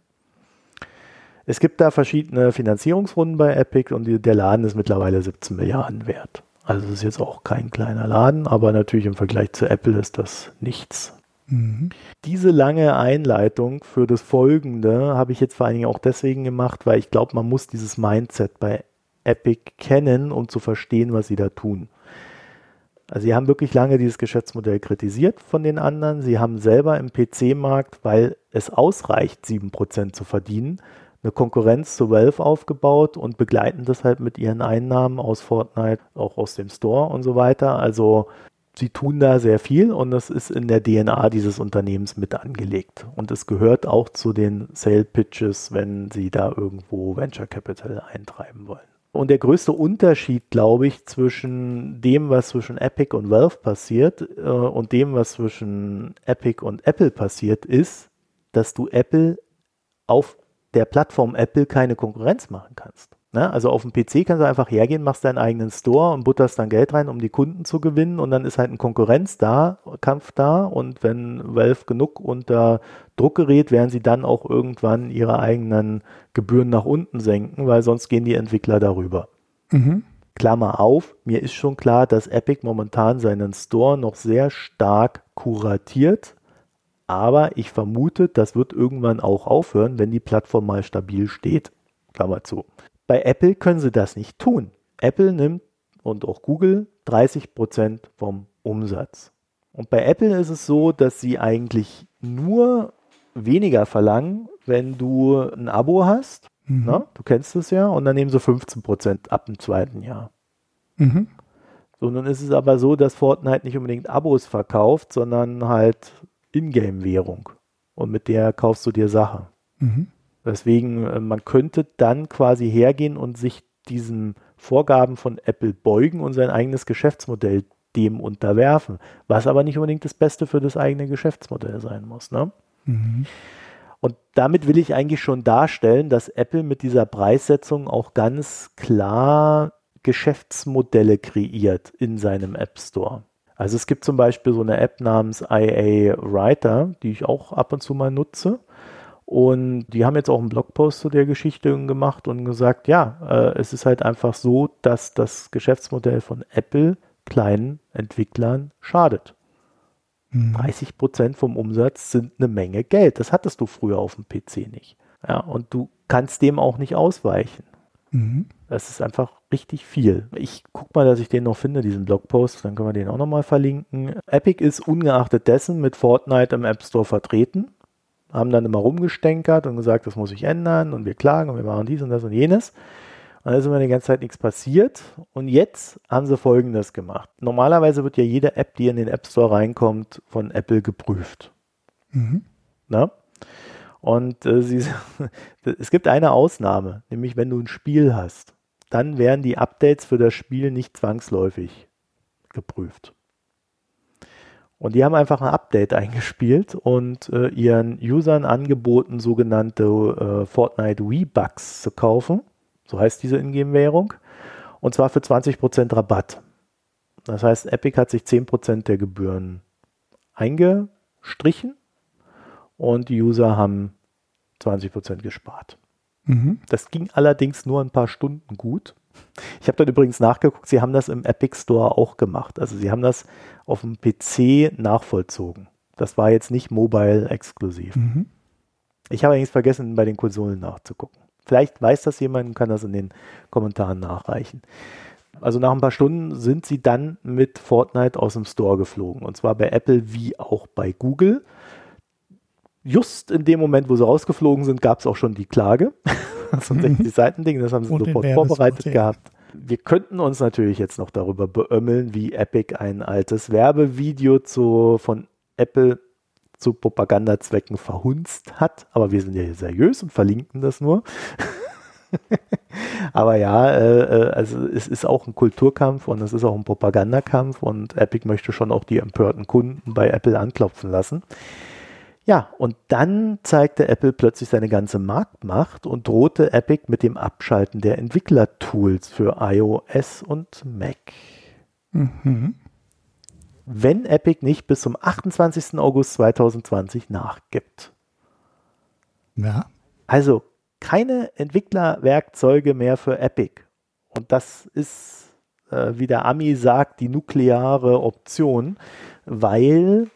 Es gibt da verschiedene Finanzierungsrunden bei Epic und die, der Laden ist mittlerweile 17 Milliarden wert. Also es ist jetzt auch kein kleiner Laden, aber natürlich im Vergleich zu Apple ist das nichts. Mhm. Diese lange Einleitung für das Folgende habe ich jetzt vor allen Dingen auch deswegen gemacht, weil ich glaube, man muss dieses Mindset bei Epic kennen, um zu verstehen, was sie da tun. Also sie haben wirklich lange dieses Geschäftsmodell kritisiert von den anderen. Sie haben selber im PC-Markt, weil es ausreicht, 7% zu verdienen, eine Konkurrenz zu Valve aufgebaut und begleiten das halt mit ihren Einnahmen aus Fortnite, auch aus dem Store und so weiter. Also sie tun da sehr viel und das ist in der DNA dieses Unternehmens mit angelegt. Und es gehört auch zu den Sale Pitches, wenn sie da irgendwo Venture Capital eintreiben wollen. Und der größte Unterschied, glaube ich, zwischen dem, was zwischen Epic und Valve passiert äh, und dem, was zwischen Epic und Apple passiert, ist, dass du Apple auf der Plattform Apple keine Konkurrenz machen kannst. Ne? Also auf dem PC kannst du einfach hergehen, machst deinen eigenen Store und butterst dann Geld rein, um die Kunden zu gewinnen und dann ist halt ein Konkurrenz da, Kampf da und wenn Valve genug unter Druck gerät, werden sie dann auch irgendwann ihre eigenen Gebühren nach unten senken, weil sonst gehen die Entwickler darüber. Mhm. Klammer auf, mir ist schon klar, dass Epic momentan seinen Store noch sehr stark kuratiert aber ich vermute, das wird irgendwann auch aufhören, wenn die Plattform mal stabil steht. Klammer zu. Bei Apple können sie das nicht tun. Apple nimmt und auch Google 30 Prozent vom Umsatz. Und bei Apple ist es so, dass sie eigentlich nur weniger verlangen, wenn du ein Abo hast. Mhm. Na, du kennst es ja. Und dann nehmen sie 15 Prozent ab dem zweiten Jahr. Mhm. So, nun ist es aber so, dass Fortnite nicht unbedingt Abos verkauft, sondern halt Ingame-Währung und mit der kaufst du dir Sachen. Mhm. Deswegen, äh, man könnte dann quasi hergehen und sich diesen Vorgaben von Apple beugen und sein eigenes Geschäftsmodell dem unterwerfen, was aber nicht unbedingt das Beste für das eigene Geschäftsmodell sein muss. Ne? Mhm. Und damit will ich eigentlich schon darstellen, dass Apple mit dieser Preissetzung auch ganz klar Geschäftsmodelle kreiert in seinem App Store. Also es gibt zum Beispiel so eine App namens IA Writer, die ich auch ab und zu mal nutze. Und die haben jetzt auch einen Blogpost zu der Geschichte gemacht und gesagt, ja, äh, es ist halt einfach so, dass das Geschäftsmodell von Apple kleinen Entwicklern schadet. Mhm. 30 Prozent vom Umsatz sind eine Menge Geld. Das hattest du früher auf dem PC nicht. Ja, und du kannst dem auch nicht ausweichen. Mhm. Das ist einfach richtig viel. Ich guck mal, dass ich den noch finde, diesen Blogpost, dann können wir den auch nochmal verlinken. Epic ist ungeachtet dessen mit Fortnite im App Store vertreten, haben dann immer rumgestänkert und gesagt, das muss sich ändern und wir klagen und wir machen dies und das und jenes. Und dann ist immer die ganze Zeit nichts passiert. Und jetzt haben sie folgendes gemacht. Normalerweise wird ja jede App, die in den App Store reinkommt, von Apple geprüft. Mhm. Na? Und äh, sie, es gibt eine Ausnahme, nämlich wenn du ein Spiel hast, dann werden die Updates für das Spiel nicht zwangsläufig geprüft. Und die haben einfach ein Update eingespielt und äh, ihren Usern angeboten, sogenannte äh, Fortnite V-Bucks zu kaufen. So heißt diese Ingame-Währung. Und zwar für 20% Rabatt. Das heißt, Epic hat sich 10% der Gebühren eingestrichen und die User haben 20 Prozent gespart. Mhm. Das ging allerdings nur ein paar Stunden gut. Ich habe dann übrigens nachgeguckt, sie haben das im Epic Store auch gemacht. Also sie haben das auf dem PC nachvollzogen. Das war jetzt nicht mobile exklusiv. Mhm. Ich habe allerdings vergessen, bei den Konsolen nachzugucken. Vielleicht weiß das jemand und kann das in den Kommentaren nachreichen. Also nach ein paar Stunden sind sie dann mit Fortnite aus dem Store geflogen. Und zwar bei Apple wie auch bei Google just in dem Moment, wo sie rausgeflogen sind, gab es auch schon die Klage. so ein 60 Seiten Ding, das haben sie Und sofort vorbereitet ja. gehabt. Wir könnten uns natürlich jetzt noch darüber beömmeln, wie Epic ein altes Werbevideo zu, von Apple zu Propagandazwecken verhunzt hat. Aber wir sind ja hier seriös und verlinken das nur. Aber ja, äh, äh, also es ist auch ein Kulturkampf und es ist auch ein Propagandakampf und Epic möchte schon auch die empörten Kunden bei Apple anklopfen lassen. Ja, und dann zeigte Apple plötzlich seine ganze Marktmacht und drohte Epic mit dem Abschalten der Entwicklertools für iOS und Mac. Mhm. Wenn Epic nicht bis zum 28. August 2020 nachgibt. Ja. Also keine Entwicklerwerkzeuge mehr für Epic. Und das ist, äh, wie der Ami sagt, die nukleare Option, weil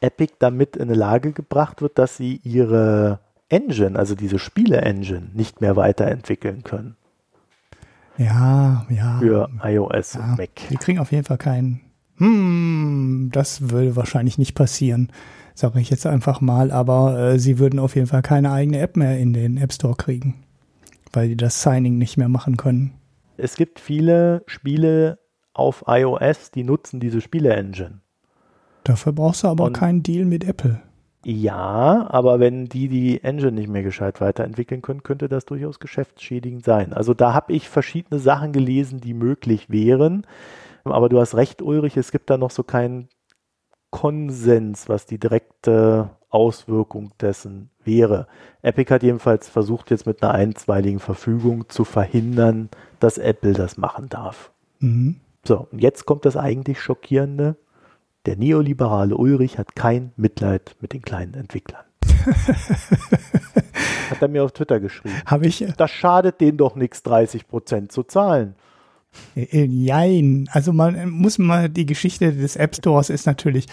Epic damit in eine Lage gebracht wird, dass sie ihre Engine, also diese Spiele-Engine, nicht mehr weiterentwickeln können. Ja, ja. Für iOS ja, und Mac. Die kriegen auf jeden Fall keinen. Hm, das würde wahrscheinlich nicht passieren, sage ich jetzt einfach mal. Aber äh, sie würden auf jeden Fall keine eigene App mehr in den App Store kriegen, weil die das Signing nicht mehr machen können. Es gibt viele Spiele auf iOS, die nutzen diese Spiele-Engine. Dafür brauchst du aber Und keinen Deal mit Apple. Ja, aber wenn die die Engine nicht mehr gescheit weiterentwickeln können, könnte das durchaus geschäftsschädigend sein. Also da habe ich verschiedene Sachen gelesen, die möglich wären. Aber du hast recht, Ulrich, es gibt da noch so keinen Konsens, was die direkte Auswirkung dessen wäre. Epic hat jedenfalls versucht, jetzt mit einer einstweiligen Verfügung zu verhindern, dass Apple das machen darf. Mhm. So, und jetzt kommt das eigentlich Schockierende. Der neoliberale Ulrich hat kein Mitleid mit den kleinen Entwicklern. hat er mir auf Twitter geschrieben. Habe ich. Das schadet denen doch nichts, 30 Prozent zu zahlen. Äh, jein. Also man muss mal, die Geschichte des App Stores ist natürlich,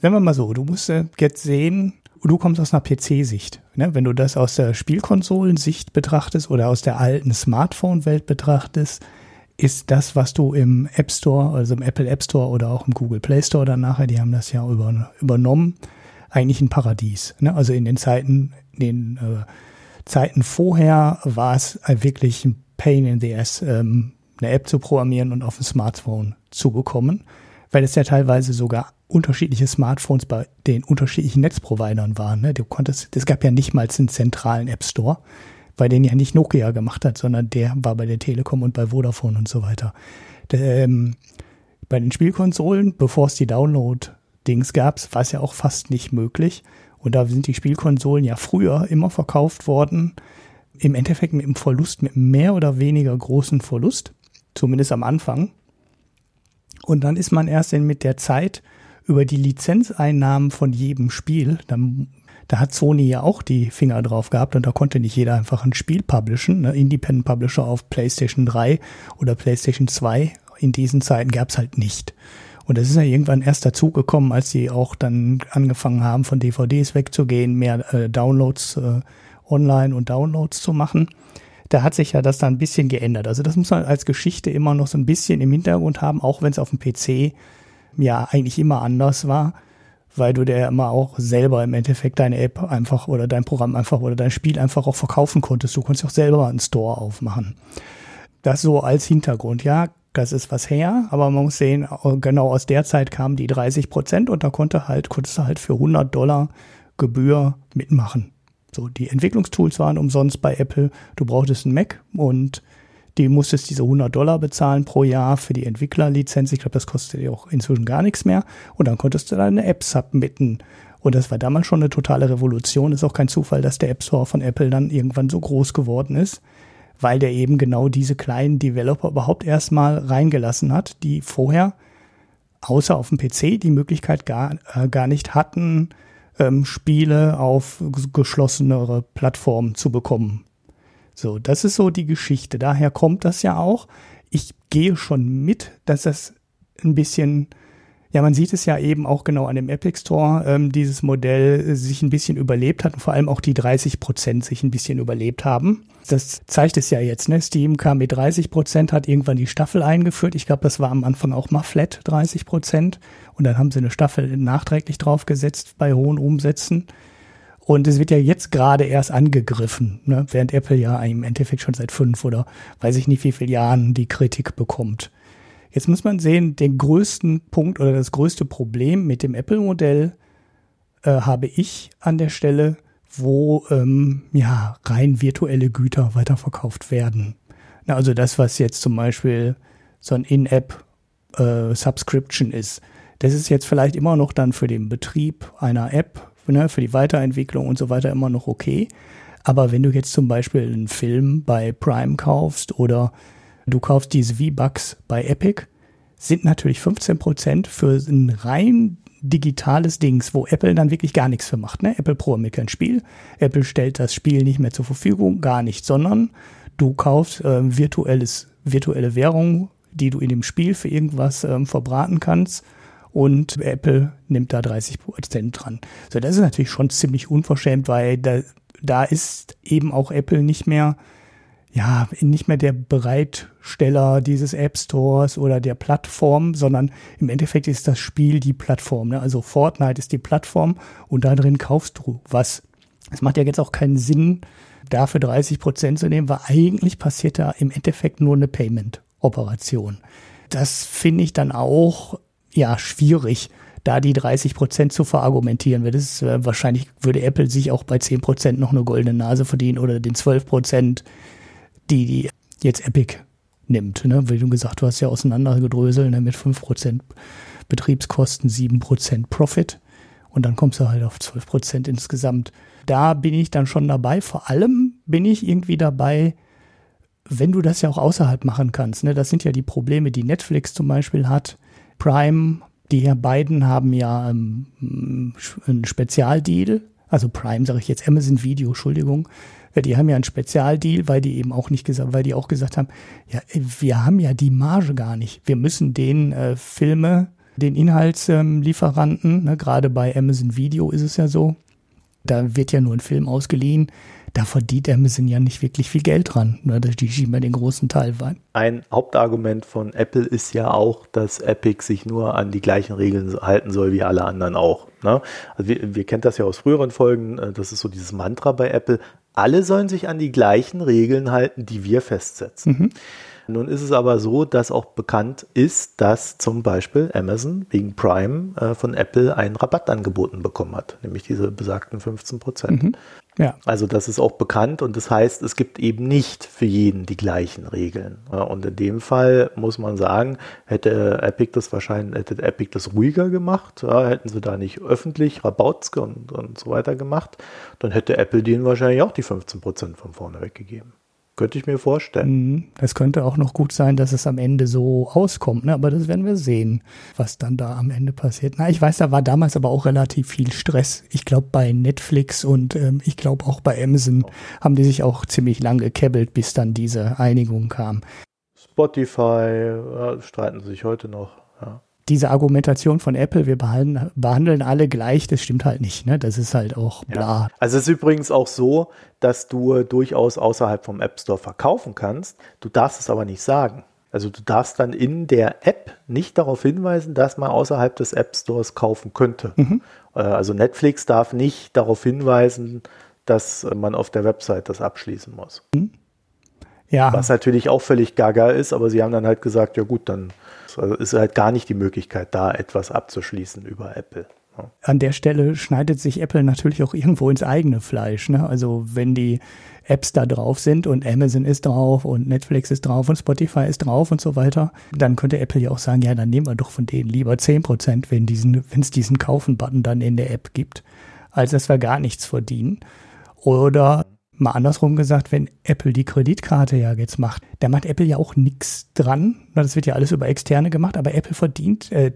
sagen wir mal so, du musst jetzt sehen, du kommst aus einer PC-Sicht. Ne? Wenn du das aus der Spielkonsolensicht betrachtest oder aus der alten Smartphone-Welt betrachtest, ist das, was du im App Store, also im Apple App Store oder auch im Google Play Store dann nachher, die haben das ja über, übernommen, eigentlich ein Paradies. Ne? Also in den Zeiten, in den äh, Zeiten vorher war es wirklich ein Pain in the ass, ähm, eine App zu programmieren und auf dem Smartphone zu bekommen, weil es ja teilweise sogar unterschiedliche Smartphones bei den unterschiedlichen Netzprovidern waren. Ne? Du konntest, es gab ja nicht mal einen zentralen App Store weil den ja nicht Nokia gemacht hat, sondern der war bei der Telekom und bei Vodafone und so weiter. Ähm, bei den Spielkonsolen, bevor es die Download-Dings gab, war es ja auch fast nicht möglich. Und da sind die Spielkonsolen ja früher immer verkauft worden, im Endeffekt mit einem Verlust, mit mehr oder weniger großen Verlust, zumindest am Anfang. Und dann ist man erst mit der Zeit über die Lizenzeinnahmen von jedem Spiel, dann da hat Sony ja auch die Finger drauf gehabt und da konnte nicht jeder einfach ein Spiel publishen. Ne? Independent Publisher auf PlayStation 3 oder PlayStation 2 in diesen Zeiten gab es halt nicht. Und das ist ja irgendwann erst dazugekommen, als sie auch dann angefangen haben, von DVDs wegzugehen, mehr äh, Downloads äh, online und Downloads zu machen. Da hat sich ja das dann ein bisschen geändert. Also das muss man als Geschichte immer noch so ein bisschen im Hintergrund haben, auch wenn es auf dem PC ja eigentlich immer anders war weil du dir immer auch selber im Endeffekt deine App einfach oder dein Programm einfach oder dein Spiel einfach auch verkaufen konntest. Du konntest auch selber einen Store aufmachen. Das so als Hintergrund. Ja, das ist was her, aber man muss sehen, genau aus der Zeit kamen die 30 Prozent und da konnte halt, konntest du halt für 100 Dollar Gebühr mitmachen. So, die Entwicklungstools waren umsonst bei Apple. Du brauchtest einen Mac und die musstest diese 100 Dollar bezahlen pro Jahr für die Entwicklerlizenz. Ich glaube, das kostet dir auch inzwischen gar nichts mehr. Und dann konntest du deine App submitten. Und das war damals schon eine totale Revolution. Ist auch kein Zufall, dass der App Store von Apple dann irgendwann so groß geworden ist, weil der eben genau diese kleinen Developer überhaupt erstmal reingelassen hat, die vorher außer auf dem PC die Möglichkeit gar, äh, gar nicht hatten, ähm, Spiele auf geschlossenere Plattformen zu bekommen. So, das ist so die Geschichte. Daher kommt das ja auch. Ich gehe schon mit, dass das ein bisschen, ja, man sieht es ja eben auch genau an dem Epic Store, ähm, dieses Modell sich ein bisschen überlebt hat und vor allem auch die 30 Prozent sich ein bisschen überlebt haben. Das zeigt es ja jetzt, ne? Steam kam mit 30 Prozent, hat irgendwann die Staffel eingeführt. Ich glaube, das war am Anfang auch mal flat 30 Prozent. Und dann haben sie eine Staffel nachträglich draufgesetzt bei hohen Umsätzen. Und es wird ja jetzt gerade erst angegriffen, ne? während Apple ja im Endeffekt schon seit fünf oder weiß ich nicht wie viele Jahren die Kritik bekommt. Jetzt muss man sehen, den größten Punkt oder das größte Problem mit dem Apple-Modell äh, habe ich an der Stelle, wo ähm, ja rein virtuelle Güter weiterverkauft werden. Na, also das, was jetzt zum Beispiel so ein In-App äh, Subscription ist, das ist jetzt vielleicht immer noch dann für den Betrieb einer App ne, für die Weiterentwicklung und so weiter immer noch okay. Aber wenn du jetzt zum Beispiel einen Film bei Prime kaufst oder du kaufst diese V-Bucks bei Epic, sind natürlich 15 Prozent für ein rein digitales Dings, wo Apple dann wirklich gar nichts für macht. Ne? Apple programmiert kein Spiel, Apple stellt das Spiel nicht mehr zur Verfügung, gar nicht, sondern du kaufst äh, virtuelles, virtuelle Währung, die du in dem Spiel für irgendwas ähm, verbraten kannst und Apple nimmt da 30 Prozent dran. So, das ist natürlich schon ziemlich unverschämt, weil da, da ist eben auch Apple nicht mehr ja, nicht mehr der Bereitsteller dieses App Stores oder der Plattform, sondern im Endeffekt ist das Spiel die Plattform. Ne? Also Fortnite ist die Plattform und da drin kaufst du was. Es macht ja jetzt auch keinen Sinn, dafür 30 Prozent zu nehmen, weil eigentlich passiert da im Endeffekt nur eine Payment-Operation. Das finde ich dann auch, ja, schwierig da die 30 Prozent zu verargumentieren. Weil das ist, äh, wahrscheinlich würde Apple sich auch bei 10 Prozent noch eine goldene Nase verdienen oder den 12 Prozent die, die jetzt Epic nimmt. Ne? Wie du gesagt, du hast ja auseinandergedröselt ne? mit 5% Betriebskosten, 7% Profit und dann kommst du halt auf 12% insgesamt. Da bin ich dann schon dabei. Vor allem bin ich irgendwie dabei, wenn du das ja auch außerhalb machen kannst. Ne? Das sind ja die Probleme, die Netflix zum Beispiel hat. Prime, die beiden haben ja ähm, einen Spezialdeal. Also Prime sage ich jetzt, Amazon Video, Entschuldigung, ja, die haben ja einen Spezialdeal, weil die eben auch nicht gesagt, weil die auch gesagt haben, ja, wir haben ja die Marge gar nicht. Wir müssen den äh, Filme, den Inhaltslieferanten, ne, gerade bei Amazon Video ist es ja so, da wird ja nur ein Film ausgeliehen, da verdient Amazon ja nicht wirklich viel Geld dran. Ne? Die schieben ja den großen Teil rein. Ein Hauptargument von Apple ist ja auch, dass Epic sich nur an die gleichen Regeln halten soll wie alle anderen auch. Ne? Also wir, wir kennen das ja aus früheren Folgen, äh, das ist so dieses Mantra bei Apple, alle sollen sich an die gleichen Regeln halten, die wir festsetzen. Mhm. Nun ist es aber so, dass auch bekannt ist, dass zum Beispiel Amazon wegen Prime äh, von Apple einen Rabatt angeboten bekommen hat, nämlich diese besagten 15 Prozent. Mhm. Ja. Also das ist auch bekannt und das heißt, es gibt eben nicht für jeden die gleichen Regeln. Und in dem Fall muss man sagen, hätte Epic das wahrscheinlich, hätte Epic das ruhiger gemacht, ja, hätten sie da nicht öffentlich Rabattske und, und so weiter gemacht, dann hätte Apple denen wahrscheinlich auch die 15 Prozent von vorne weggegeben. Könnte ich mir vorstellen. Es mhm. könnte auch noch gut sein, dass es am Ende so auskommt, ne? aber das werden wir sehen, was dann da am Ende passiert. Na, ich weiß, da war damals aber auch relativ viel Stress. Ich glaube, bei Netflix und ähm, ich glaube auch bei Amazon oh. haben die sich auch ziemlich lang gekebbelt, bis dann diese Einigung kam. Spotify äh, streiten sich heute noch. Ja diese Argumentation von Apple, wir behandeln, behandeln alle gleich, das stimmt halt nicht. Ne? Das ist halt auch bla. Ja. Also es ist übrigens auch so, dass du durchaus außerhalb vom App Store verkaufen kannst. Du darfst es aber nicht sagen. Also du darfst dann in der App nicht darauf hinweisen, dass man außerhalb des App Stores kaufen könnte. Mhm. Äh, also Netflix darf nicht darauf hinweisen, dass man auf der Website das abschließen muss. Mhm. Ja. Was natürlich auch völlig gaga ist, aber sie haben dann halt gesagt, ja gut, dann also ist halt gar nicht die Möglichkeit, da etwas abzuschließen über Apple. Ja. An der Stelle schneidet sich Apple natürlich auch irgendwo ins eigene Fleisch. Ne? Also wenn die Apps da drauf sind und Amazon ist drauf und Netflix ist drauf und Spotify ist drauf und so weiter, dann könnte Apple ja auch sagen, ja, dann nehmen wir doch von denen lieber 10%, wenn diesen, wenn es diesen Kaufen-Button dann in der App gibt, als dass wir gar nichts verdienen. Oder Mal andersrum gesagt, wenn Apple die Kreditkarte ja jetzt macht, da macht Apple ja auch nichts dran. Das wird ja alles über Externe gemacht, aber Apple verdient, äh,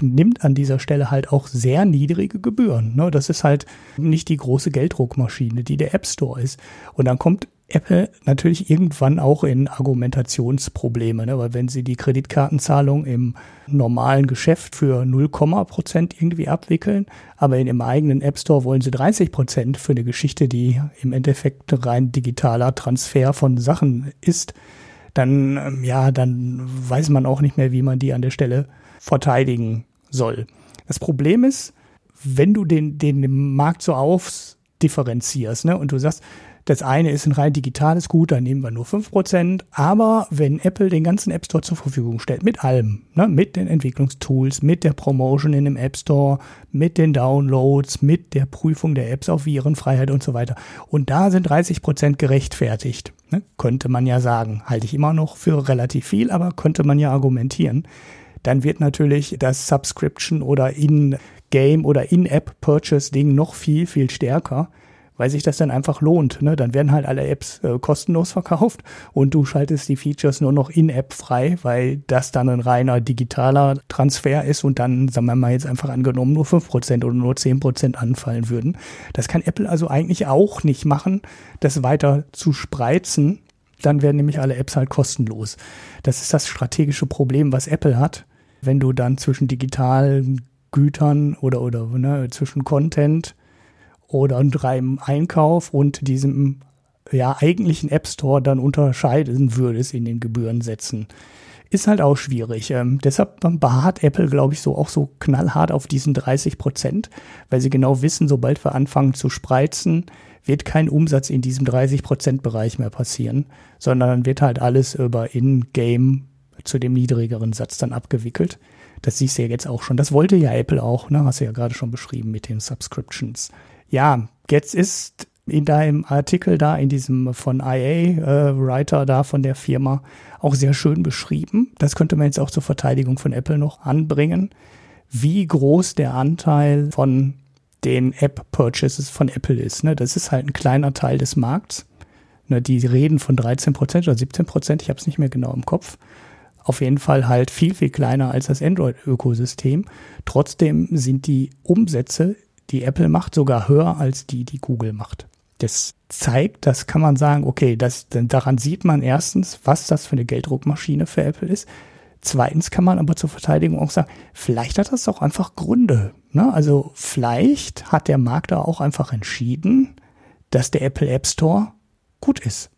nimmt an dieser Stelle halt auch sehr niedrige Gebühren. Ne? Das ist halt nicht die große Gelddruckmaschine, die der App Store ist. Und dann kommt Apple natürlich irgendwann auch in Argumentationsprobleme, ne? weil wenn sie die Kreditkartenzahlung im normalen Geschäft für 0, Prozent irgendwie abwickeln, aber in ihrem eigenen App Store wollen sie 30 Prozent für eine Geschichte, die im Endeffekt rein digitaler Transfer von Sachen ist, dann, ähm, ja, dann weiß man auch nicht mehr, wie man die an der Stelle verteidigen soll. Das Problem ist, wenn du den, den Markt so aufdifferenzierst, ne, und du sagst, das eine ist ein rein digitales Gut, da nehmen wir nur 5%. Aber wenn Apple den ganzen App Store zur Verfügung stellt, mit allem, ne, mit den Entwicklungstools, mit der Promotion in dem App Store, mit den Downloads, mit der Prüfung der Apps auf Virenfreiheit und so weiter. Und da sind 30% gerechtfertigt. Ne, könnte man ja sagen. Halte ich immer noch für relativ viel, aber könnte man ja argumentieren. Dann wird natürlich das Subscription oder in In-Game oder In-App-Purchase-Ding noch viel, viel stärker weil sich das dann einfach lohnt. Ne? Dann werden halt alle Apps äh, kostenlos verkauft und du schaltest die Features nur noch in-App frei, weil das dann ein reiner digitaler Transfer ist und dann, sagen wir mal jetzt einfach angenommen, nur 5% oder nur 10% anfallen würden. Das kann Apple also eigentlich auch nicht machen, das weiter zu spreizen. Dann werden nämlich alle Apps halt kostenlos. Das ist das strategische Problem, was Apple hat. Wenn du dann zwischen digitalen Gütern oder, oder ne, zwischen Content oder einem Einkauf und diesem ja eigentlichen App Store dann unterscheiden würdest in den Gebührensätzen. Ist halt auch schwierig. Ähm, deshalb beharrt Apple, glaube ich, so auch so knallhart auf diesen 30 Prozent, weil sie genau wissen, sobald wir anfangen zu spreizen, wird kein Umsatz in diesem 30 Prozent Bereich mehr passieren, sondern dann wird halt alles über In-Game zu dem niedrigeren Satz dann abgewickelt. Das siehst du ja jetzt auch schon. Das wollte ja Apple auch, ne? Hast du ja gerade schon beschrieben mit den Subscriptions ja, jetzt ist in deinem Artikel da, in diesem von IA, äh, Writer da von der Firma, auch sehr schön beschrieben. Das könnte man jetzt auch zur Verteidigung von Apple noch anbringen, wie groß der Anteil von den App-Purchases von Apple ist. Ne? Das ist halt ein kleiner Teil des Markts. Ne? Die reden von 13 Prozent oder 17 Prozent, ich habe es nicht mehr genau im Kopf. Auf jeden Fall halt viel, viel kleiner als das Android-Ökosystem. Trotzdem sind die Umsätze die Apple macht, sogar höher als die, die Google macht. Das zeigt, das kann man sagen, okay, das, daran sieht man erstens, was das für eine Gelddruckmaschine für Apple ist. Zweitens kann man aber zur Verteidigung auch sagen, vielleicht hat das auch einfach Gründe. Ne? Also vielleicht hat der Markt da auch einfach entschieden, dass der Apple App Store gut ist.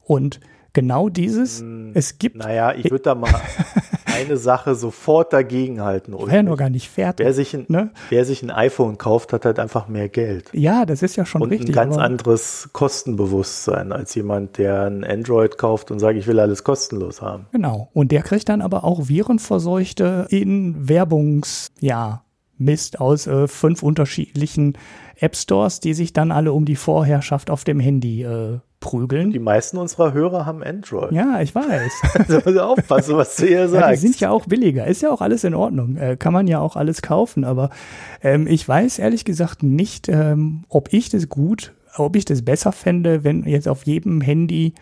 Und genau dieses, hm, es gibt. Naja, ich würde da mal eine Sache sofort dagegen halten. Ich war ja noch gar nicht fertig. Wer sich, ein, ne? wer sich ein iPhone kauft, hat halt einfach mehr Geld. Ja, das ist ja schon und richtig. Und ein ganz anderes Kostenbewusstsein als jemand, der ein Android kauft und sagt, ich will alles kostenlos haben. Genau. Und der kriegt dann aber auch virenverseuchte in Werbungs, ja, Mist aus äh, fünf unterschiedlichen App Stores, die sich dann alle um die Vorherrschaft auf dem Handy äh, prügeln. Die meisten unserer Hörer haben Android. Ja, ich weiß. also muss aufpassen, was du hier sagst. Ja, die sind ja auch billiger. Ist ja auch alles in Ordnung. Äh, kann man ja auch alles kaufen. Aber ähm, ich weiß ehrlich gesagt nicht, ähm, ob ich das gut, ob ich das besser fände, wenn jetzt auf jedem Handy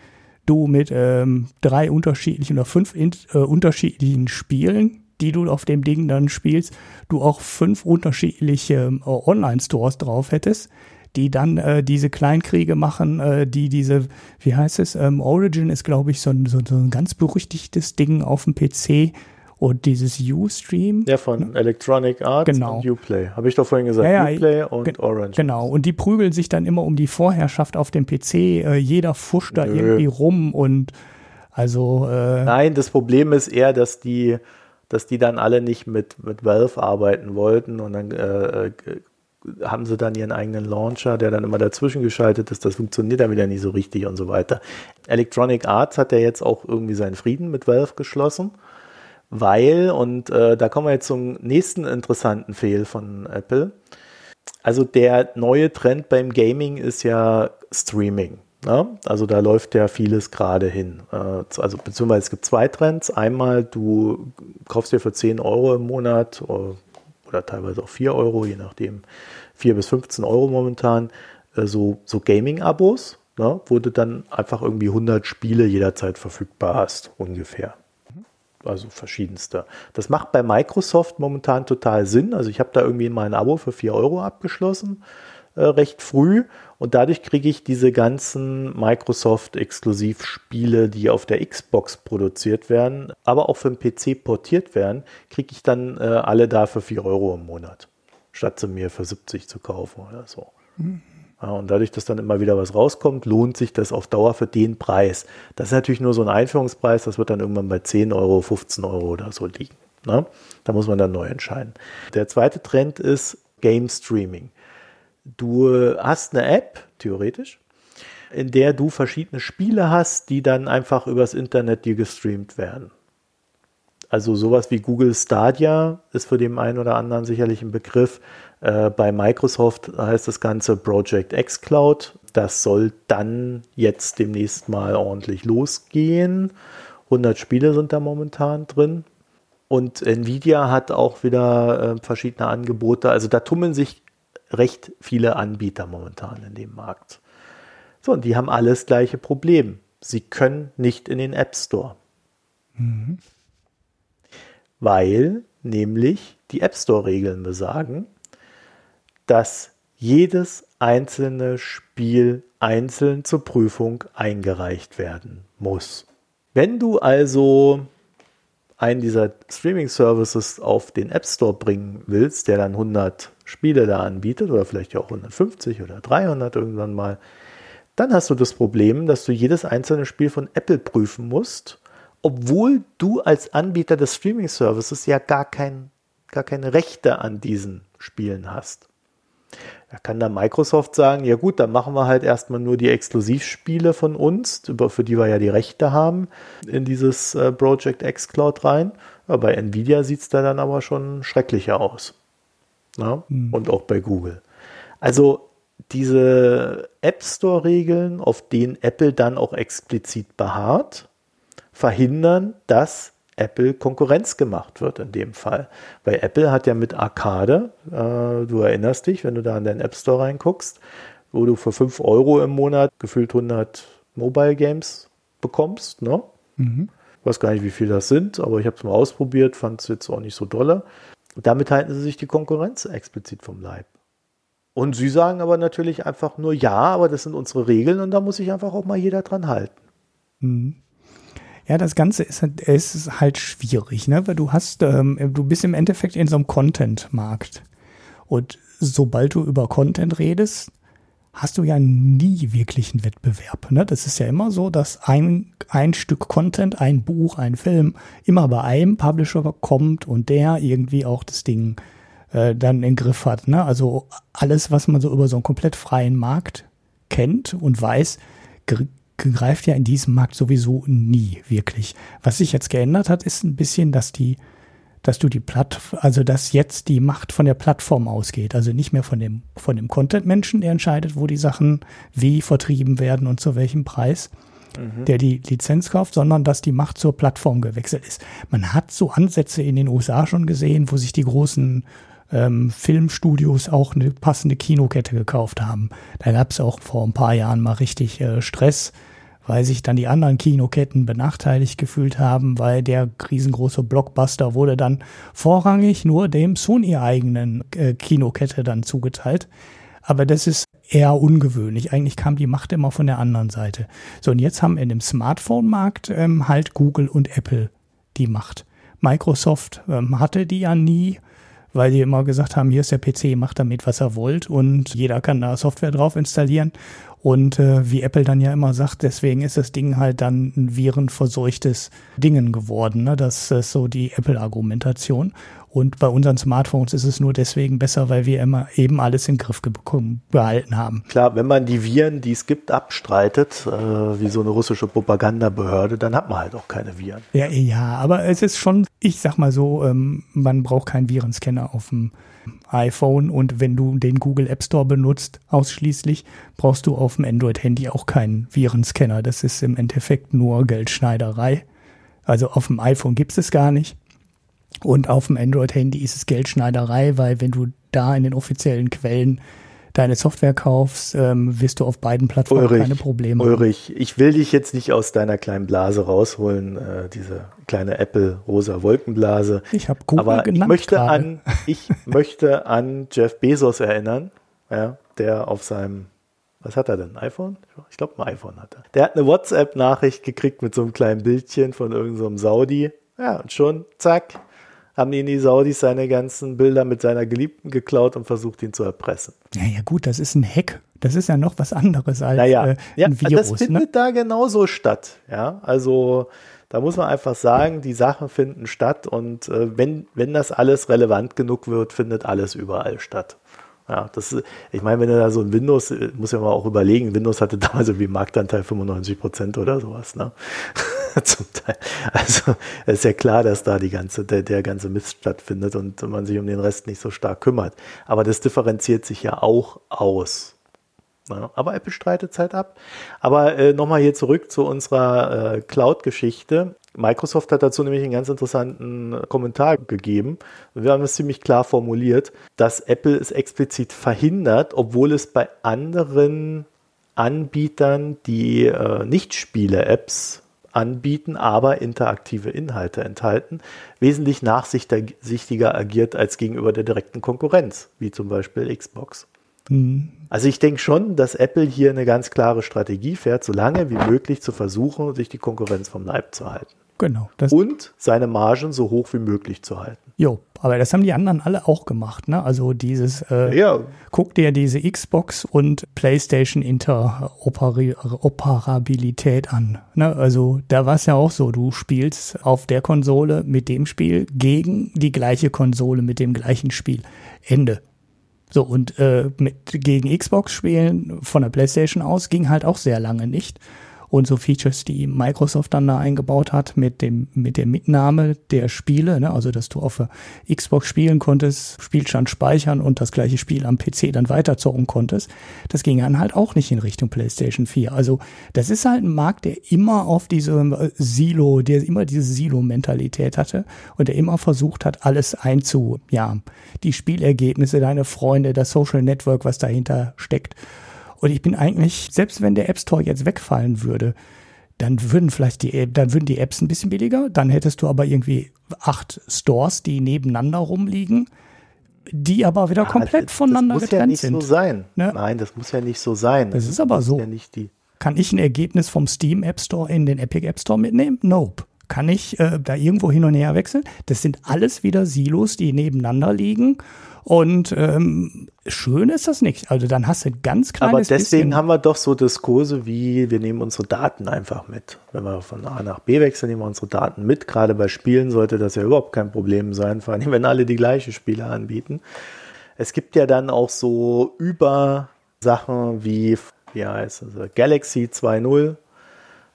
du mit ähm, drei unterschiedlichen oder fünf in, äh, unterschiedlichen Spielen die du auf dem Ding dann spielst, du auch fünf unterschiedliche äh, Online-Stores drauf hättest, die dann äh, diese Kleinkriege machen, äh, die diese, wie heißt es, ähm, Origin ist, glaube ich, so ein, so, so ein ganz berüchtigtes Ding auf dem PC. Und dieses Ustream. Ja, von ne? Electronic Arts genau. und Uplay. Habe ich doch vorhin gesagt. Ja, ja, Uplay und Orange. Genau. Und die prügeln sich dann immer um die Vorherrschaft auf dem PC. Äh, jeder fuscht da Nö. irgendwie rum und also. Äh, Nein, das Problem ist eher, dass die dass die dann alle nicht mit, mit Valve arbeiten wollten und dann äh, äh, haben sie dann ihren eigenen Launcher, der dann immer dazwischen geschaltet ist. Das funktioniert dann wieder nicht so richtig und so weiter. Electronic Arts hat ja jetzt auch irgendwie seinen Frieden mit Valve geschlossen, weil, und äh, da kommen wir jetzt zum nächsten interessanten Fehl von Apple. Also der neue Trend beim Gaming ist ja Streaming. Ja, also da läuft ja vieles gerade hin. Äh, also beziehungsweise es gibt zwei Trends. Einmal, du kaufst dir für 10 Euro im Monat äh, oder teilweise auch 4 Euro, je nachdem, 4 bis 15 Euro momentan, äh, so, so Gaming-Abos, ne, wo du dann einfach irgendwie 100 Spiele jederzeit verfügbar hast, ungefähr. Also verschiedenste. Das macht bei Microsoft momentan total Sinn. Also ich habe da irgendwie mal ein Abo für 4 Euro abgeschlossen äh, recht früh und dadurch kriege ich diese ganzen Microsoft-Exklusivspiele, die auf der Xbox produziert werden, aber auch für den PC portiert werden, kriege ich dann äh, alle da für 4 Euro im Monat, statt sie mir für 70 zu kaufen oder so. Mhm. Ja, und dadurch, dass dann immer wieder was rauskommt, lohnt sich das auf Dauer für den Preis. Das ist natürlich nur so ein Einführungspreis, das wird dann irgendwann bei 10 Euro, 15 Euro oder so liegen. Ne? Da muss man dann neu entscheiden. Der zweite Trend ist Game Streaming. Du hast eine App, theoretisch, in der du verschiedene Spiele hast, die dann einfach übers Internet dir gestreamt werden. Also sowas wie Google Stadia ist für den einen oder anderen sicherlich ein Begriff. Äh, bei Microsoft heißt das Ganze Project X Cloud. Das soll dann jetzt demnächst mal ordentlich losgehen. 100 Spiele sind da momentan drin. Und Nvidia hat auch wieder äh, verschiedene Angebote. Also da tummeln sich recht viele Anbieter momentan in dem Markt. So, und die haben alles gleiche Problem. Sie können nicht in den App Store. Mhm. Weil nämlich die App Store-Regeln besagen, dass jedes einzelne Spiel einzeln zur Prüfung eingereicht werden muss. Wenn du also einen dieser Streaming-Services auf den App Store bringen willst, der dann 100 Spiele da anbietet oder vielleicht auch 150 oder 300 irgendwann mal, dann hast du das Problem, dass du jedes einzelne Spiel von Apple prüfen musst, obwohl du als Anbieter des Streaming-Services ja gar, kein, gar keine Rechte an diesen Spielen hast. Da kann dann Microsoft sagen, ja gut, dann machen wir halt erstmal nur die Exklusivspiele von uns, für die wir ja die Rechte haben, in dieses äh, Project X Cloud rein. Ja, bei Nvidia sieht es da dann aber schon schrecklicher aus. Ja? Mhm. Und auch bei Google. Also diese App Store-Regeln, auf denen Apple dann auch explizit beharrt, verhindern, dass Apple Konkurrenz gemacht wird in dem Fall. Weil Apple hat ja mit Arcade, äh, du erinnerst dich, wenn du da in deinen App Store reinguckst, wo du für 5 Euro im Monat gefühlt 100 Mobile Games bekommst. Ne? Mhm. Ich weiß gar nicht, wie viel das sind, aber ich habe es mal ausprobiert, fand es jetzt auch nicht so dolle. Damit halten sie sich die Konkurrenz explizit vom Leib. Und sie sagen aber natürlich einfach nur, ja, aber das sind unsere Regeln und da muss sich einfach auch mal jeder dran halten. Mhm. Ja, das Ganze ist, halt, ist halt schwierig, ne? Weil du hast, ähm, du bist im Endeffekt in so einem Content-Markt. Und sobald du über Content redest, hast du ja nie wirklich einen Wettbewerb. Ne? Das ist ja immer so, dass ein, ein Stück Content, ein Buch, ein Film immer bei einem Publisher kommt und der irgendwie auch das Ding äh, dann in Griff hat. Ne? Also alles, was man so über so einen komplett freien Markt kennt und weiß, greift ja in diesem Markt sowieso nie wirklich. Was sich jetzt geändert hat, ist ein bisschen, dass die, dass du die Platt, also dass jetzt die Macht von der Plattform ausgeht, also nicht mehr von dem, von dem Content-Menschen, der entscheidet, wo die Sachen wie vertrieben werden und zu welchem Preis, mhm. der die Lizenz kauft, sondern dass die Macht zur Plattform gewechselt ist. Man hat so Ansätze in den USA schon gesehen, wo sich die großen ähm, Filmstudios auch eine passende Kinokette gekauft haben. Da gab es auch vor ein paar Jahren mal richtig äh, Stress, weil sich dann die anderen Kinoketten benachteiligt gefühlt haben, weil der riesengroße Blockbuster wurde dann vorrangig nur dem Sony-eigenen äh, Kinokette dann zugeteilt. Aber das ist eher ungewöhnlich. Eigentlich kam die Macht immer von der anderen Seite. So, und jetzt haben in dem Smartphone-Markt ähm, halt Google und Apple die Macht. Microsoft ähm, hatte die ja nie, weil die immer gesagt haben, hier ist der PC, macht damit, was er wollt und jeder kann da Software drauf installieren. Und äh, wie Apple dann ja immer sagt, deswegen ist das Ding halt dann ein virenverseuchtes Dingen geworden. Ne? Das ist so die Apple-Argumentation. Und bei unseren Smartphones ist es nur deswegen besser, weil wir immer eben alles in den Griff behalten haben. Klar, wenn man die Viren, die es gibt, abstreitet, äh, wie so eine russische Propagandabehörde, dann hat man halt auch keine Viren. Ja, ja, aber es ist schon, ich sag mal so, ähm, man braucht keinen Virenscanner auf dem iPhone und wenn du den Google App Store benutzt, ausschließlich, brauchst du auf dem Android-Handy auch keinen Virenscanner. Das ist im Endeffekt nur Geldschneiderei. Also auf dem iPhone gibt es gar nicht. Und auf dem Android-Handy ist es Geldschneiderei, weil wenn du da in den offiziellen Quellen deine Software kaufst, ähm, wirst du auf beiden Plattformen Ulrich, keine Probleme haben. Ulrich, ich will dich jetzt nicht aus deiner kleinen Blase rausholen, äh, diese kleine Apple-rosa Wolkenblase. Ich habe Google Aber genannt ich möchte an, ich möchte an Jeff Bezos erinnern, ja, der auf seinem was hat er denn? Ein iPhone? Ich glaube, ein iPhone hat er. Der hat eine WhatsApp-Nachricht gekriegt mit so einem kleinen Bildchen von irgendeinem so Saudi. Ja, und schon, zack, haben ihn die Saudis seine ganzen Bilder mit seiner Geliebten geklaut und versucht, ihn zu erpressen. Ja, ja, gut, das ist ein Hack. Das ist ja noch was anderes als naja, äh, ja, ein Virus. Das findet ne? da genauso statt. Ja, also da muss man einfach sagen, die Sachen finden statt und äh, wenn, wenn das alles relevant genug wird, findet alles überall statt. Ja, das ist, ich meine, wenn du da so ein Windows, äh, muss ja mal auch überlegen, Windows hatte damals irgendwie Marktanteil 95 Prozent oder sowas, ne? Zum Teil. Also, es ist ja klar, dass da die ganze, der, der ganze Mist stattfindet und man sich um den Rest nicht so stark kümmert. Aber das differenziert sich ja auch aus. Ja, aber Apple streitet Zeit ab. Aber äh, nochmal hier zurück zu unserer äh, Cloud-Geschichte. Microsoft hat dazu nämlich einen ganz interessanten Kommentar gegeben. Wir haben es ziemlich klar formuliert, dass Apple es explizit verhindert, obwohl es bei anderen Anbietern, die äh, Nicht-Spiele-Apps anbieten, aber interaktive Inhalte enthalten, wesentlich nachsichtiger agiert als gegenüber der direkten Konkurrenz, wie zum Beispiel Xbox. Mhm. Also ich denke schon, dass Apple hier eine ganz klare Strategie fährt, so lange wie möglich zu versuchen, sich die Konkurrenz vom Leib zu halten. Genau. und seine Margen so hoch wie möglich zu halten. Jo, aber das haben die anderen alle auch gemacht, ne? Also dieses, äh, ja. guck dir diese Xbox und PlayStation Interoperabilität an. Ne? Also da war es ja auch so, du spielst auf der Konsole mit dem Spiel gegen die gleiche Konsole mit dem gleichen Spiel. Ende. So, und äh, mit, gegen Xbox spielen von der PlayStation aus ging halt auch sehr lange nicht und so Features, die Microsoft dann da eingebaut hat mit dem mit der Mitnahme der Spiele, ne? also dass du auf der Xbox spielen konntest, Spielstand speichern und das gleiche Spiel am PC dann weiterzocken konntest, das ging dann halt auch nicht in Richtung PlayStation 4. Also das ist halt ein Markt, der immer auf diese äh, Silo, der immer diese Silo-Mentalität hatte und der immer versucht hat, alles einzu, ja, die Spielergebnisse, deine Freunde, das Social Network, was dahinter steckt und ich bin eigentlich, selbst wenn der App Store jetzt wegfallen würde, dann würden vielleicht die, dann würden die Apps ein bisschen billiger. Dann hättest du aber irgendwie acht Stores, die nebeneinander rumliegen, die aber wieder ja, komplett das, voneinander das muss getrennt ja nicht sind. So sein. Ne? Nein, das muss ja nicht so sein. Das, das ist aber so. Ja Kann ich ein Ergebnis vom Steam App Store in den Epic App Store mitnehmen? Nope. Kann ich äh, da irgendwo hin und her wechseln? Das sind alles wieder Silos, die nebeneinander liegen und ähm, schön ist das nicht. Also dann hast du ein ganz kleines Aber deswegen bisschen haben wir doch so Diskurse wie, wir nehmen unsere Daten einfach mit. Wenn wir von A nach B wechseln, nehmen wir unsere Daten mit. Gerade bei Spielen sollte das ja überhaupt kein Problem sein, vor allem wenn alle die gleiche Spiele anbieten. Es gibt ja dann auch so Über-Sachen wie, wie heißt es, Galaxy 2.0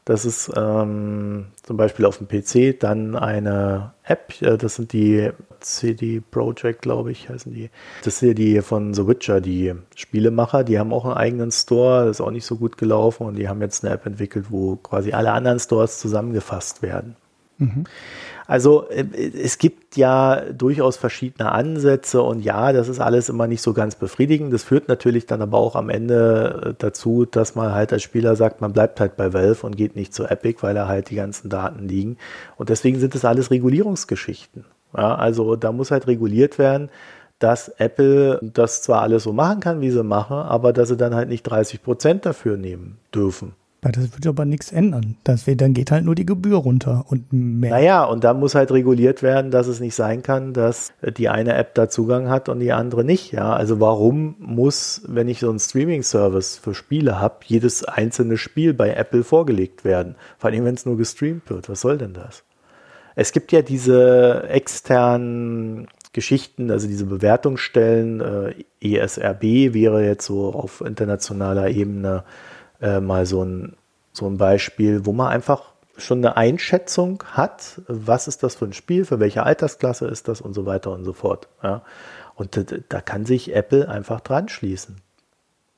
das ist ähm, zum Beispiel auf dem PC dann eine App, äh, das sind die CD Projekt, glaube ich, heißen die. Das sind die von The Witcher, die Spielemacher, die haben auch einen eigenen Store, das ist auch nicht so gut gelaufen und die haben jetzt eine App entwickelt, wo quasi alle anderen Stores zusammengefasst werden. Mhm. Also äh, es gibt ja durchaus verschiedene Ansätze und ja, das ist alles immer nicht so ganz befriedigend. Das führt natürlich dann aber auch am Ende äh, dazu, dass man halt als Spieler sagt, man bleibt halt bei Valve und geht nicht zu Epic, weil da halt die ganzen Daten liegen. Und deswegen sind das alles Regulierungsgeschichten. Ja, also da muss halt reguliert werden, dass Apple das zwar alles so machen kann, wie sie machen, aber dass sie dann halt nicht 30 Prozent dafür nehmen dürfen. Das wird aber nichts ändern. Das dann geht halt nur die Gebühr runter und mehr. Naja, und da muss halt reguliert werden, dass es nicht sein kann, dass die eine App da Zugang hat und die andere nicht. Ja, also warum muss, wenn ich so einen Streaming-Service für Spiele habe, jedes einzelne Spiel bei Apple vorgelegt werden? Vor allem, wenn es nur gestreamt wird. Was soll denn das? Es gibt ja diese externen Geschichten, also diese Bewertungsstellen. Äh, ESRB wäre jetzt so auf internationaler Ebene äh, mal so ein, so ein Beispiel, wo man einfach schon eine Einschätzung hat, was ist das für ein Spiel, für welche Altersklasse ist das und so weiter und so fort. Ja. Und da, da kann sich Apple einfach dran schließen.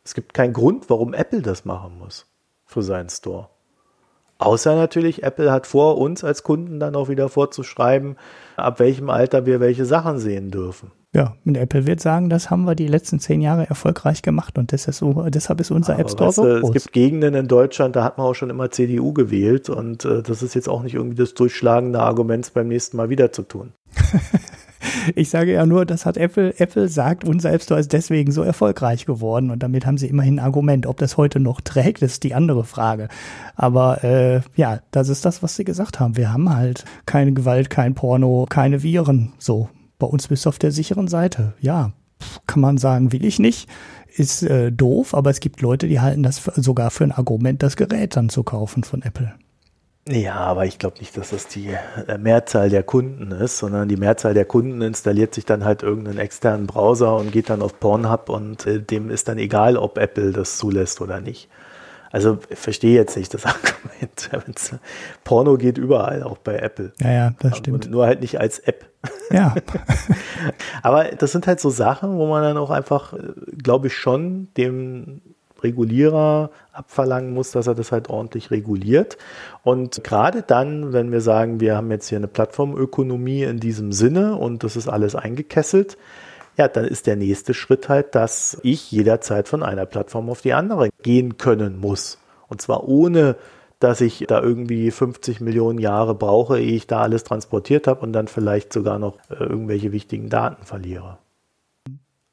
Es gibt keinen Grund, warum Apple das machen muss für seinen Store. Außer natürlich, Apple hat vor, uns als Kunden dann auch wieder vorzuschreiben, ab welchem Alter wir welche Sachen sehen dürfen. Ja, und Apple wird sagen, das haben wir die letzten zehn Jahre erfolgreich gemacht und das ist so, deshalb ist unser Aber App Store weißt, so groß. Es gibt Gegenden in Deutschland, da hat man auch schon immer CDU gewählt und äh, das ist jetzt auch nicht irgendwie das durchschlagende Argument, beim nächsten Mal wieder zu tun. ich sage ja nur, das hat Apple, Apple sagt, unser App Store ist deswegen so erfolgreich geworden und damit haben sie immerhin ein Argument. Ob das heute noch trägt, ist die andere Frage. Aber äh, ja, das ist das, was sie gesagt haben. Wir haben halt keine Gewalt, kein Porno, keine Viren. So, bei uns bist du auf der sicheren Seite. Ja, kann man sagen, will ich nicht. Ist äh, doof, aber es gibt Leute, die halten das für, sogar für ein Argument, das Gerät dann zu kaufen von Apple. Ja, aber ich glaube nicht, dass das die äh, Mehrzahl der Kunden ist, sondern die Mehrzahl der Kunden installiert sich dann halt irgendeinen externen Browser und geht dann auf Pornhub und äh, dem ist dann egal, ob Apple das zulässt oder nicht. Also ich verstehe jetzt nicht das Argument. Porno geht überall, auch bei Apple. Ja, ja, das stimmt. Nur halt nicht als App. Ja. Aber das sind halt so Sachen, wo man dann auch einfach, glaube ich, schon dem Regulierer abverlangen muss, dass er das halt ordentlich reguliert. Und gerade dann, wenn wir sagen, wir haben jetzt hier eine Plattformökonomie in diesem Sinne und das ist alles eingekesselt, ja, dann ist der nächste Schritt halt, dass ich jederzeit von einer Plattform auf die andere gehen können muss. Und zwar ohne, dass ich da irgendwie 50 Millionen Jahre brauche, ehe ich da alles transportiert habe und dann vielleicht sogar noch äh, irgendwelche wichtigen Daten verliere.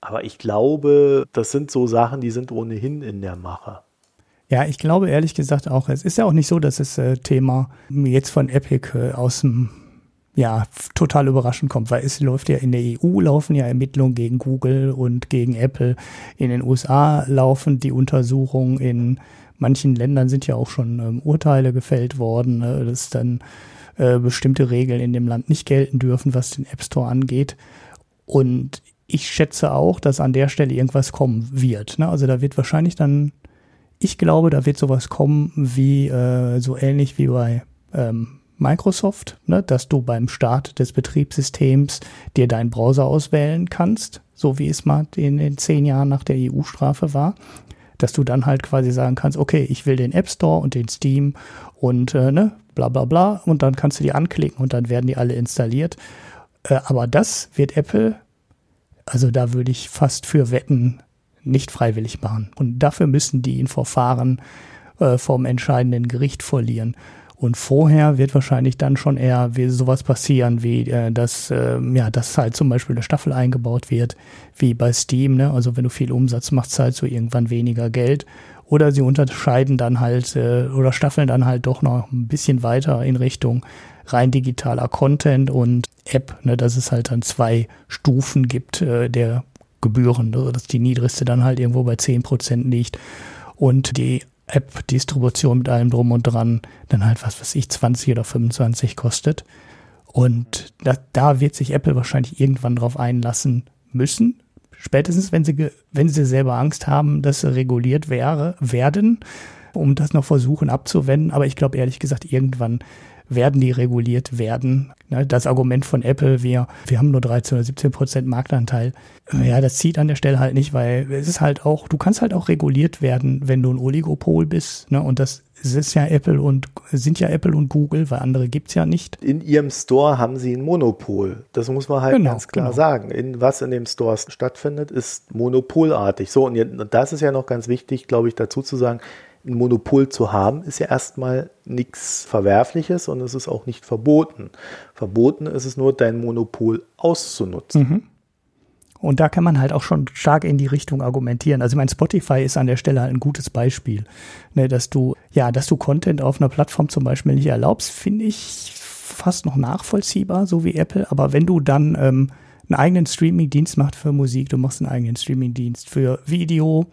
Aber ich glaube, das sind so Sachen, die sind ohnehin in der Mache. Ja, ich glaube ehrlich gesagt auch, es ist ja auch nicht so, dass das äh, Thema jetzt von Epic äh, aus dem ja, total überraschend kommt, weil es läuft ja in der EU laufen ja Ermittlungen gegen Google und gegen Apple. In den USA laufen die Untersuchungen. In manchen Ländern sind ja auch schon ähm, Urteile gefällt worden, ne, dass dann äh, bestimmte Regeln in dem Land nicht gelten dürfen, was den App Store angeht. Und ich schätze auch, dass an der Stelle irgendwas kommen wird. Ne? Also da wird wahrscheinlich dann, ich glaube, da wird sowas kommen wie äh, so ähnlich wie bei ähm, Microsoft, ne, dass du beim Start des Betriebssystems dir deinen Browser auswählen kannst, so wie es mal in den zehn Jahren nach der EU-Strafe war, dass du dann halt quasi sagen kannst, okay, ich will den App Store und den Steam und äh, ne, bla bla bla und dann kannst du die anklicken und dann werden die alle installiert. Äh, aber das wird Apple, also da würde ich fast für wetten, nicht freiwillig machen. Und dafür müssen die in Verfahren äh, vom entscheidenden Gericht verlieren. Und vorher wird wahrscheinlich dann schon eher wie sowas passieren, wie äh, dass, äh, ja, dass halt zum Beispiel eine Staffel eingebaut wird, wie bei Steam, ne? Also wenn du viel Umsatz machst, zahlst du irgendwann weniger Geld. Oder sie unterscheiden dann halt äh, oder staffeln dann halt doch noch ein bisschen weiter in Richtung rein digitaler Content und App, ne, dass es halt dann zwei Stufen gibt äh, der Gebühren, also dass die niedrigste dann halt irgendwo bei zehn Prozent liegt und die App-Distribution mit allem drum und dran dann halt, was weiß ich, 20 oder 25 kostet. Und da, da wird sich Apple wahrscheinlich irgendwann drauf einlassen müssen. Spätestens, wenn sie, wenn sie selber Angst haben, dass sie reguliert wäre, werden, um das noch versuchen abzuwenden. Aber ich glaube ehrlich gesagt, irgendwann werden die reguliert werden. Ne, das Argument von Apple, wir, wir haben nur 13 oder 17 Prozent Marktanteil, ja, das zieht an der Stelle halt nicht, weil es ist halt auch, du kannst halt auch reguliert werden, wenn du ein Oligopol bist. Ne? Und das ist ja Apple und sind ja Apple und Google, weil andere gibt's ja nicht. In ihrem Store haben sie ein Monopol. Das muss man halt genau, ganz klar genau. sagen. In, was in dem Store stattfindet, ist monopolartig. So, und das ist ja noch ganz wichtig, glaube ich, dazu zu sagen ein Monopol zu haben, ist ja erstmal nichts Verwerfliches und es ist auch nicht verboten. Verboten ist es nur, dein Monopol auszunutzen. Mhm. Und da kann man halt auch schon stark in die Richtung argumentieren. Also mein Spotify ist an der Stelle halt ein gutes Beispiel, ne, dass du ja, dass du Content auf einer Plattform zum Beispiel nicht erlaubst, finde ich fast noch nachvollziehbar, so wie Apple. Aber wenn du dann ähm, einen eigenen Streaming-Dienst machst für Musik, du machst einen eigenen Streaming-Dienst für Video,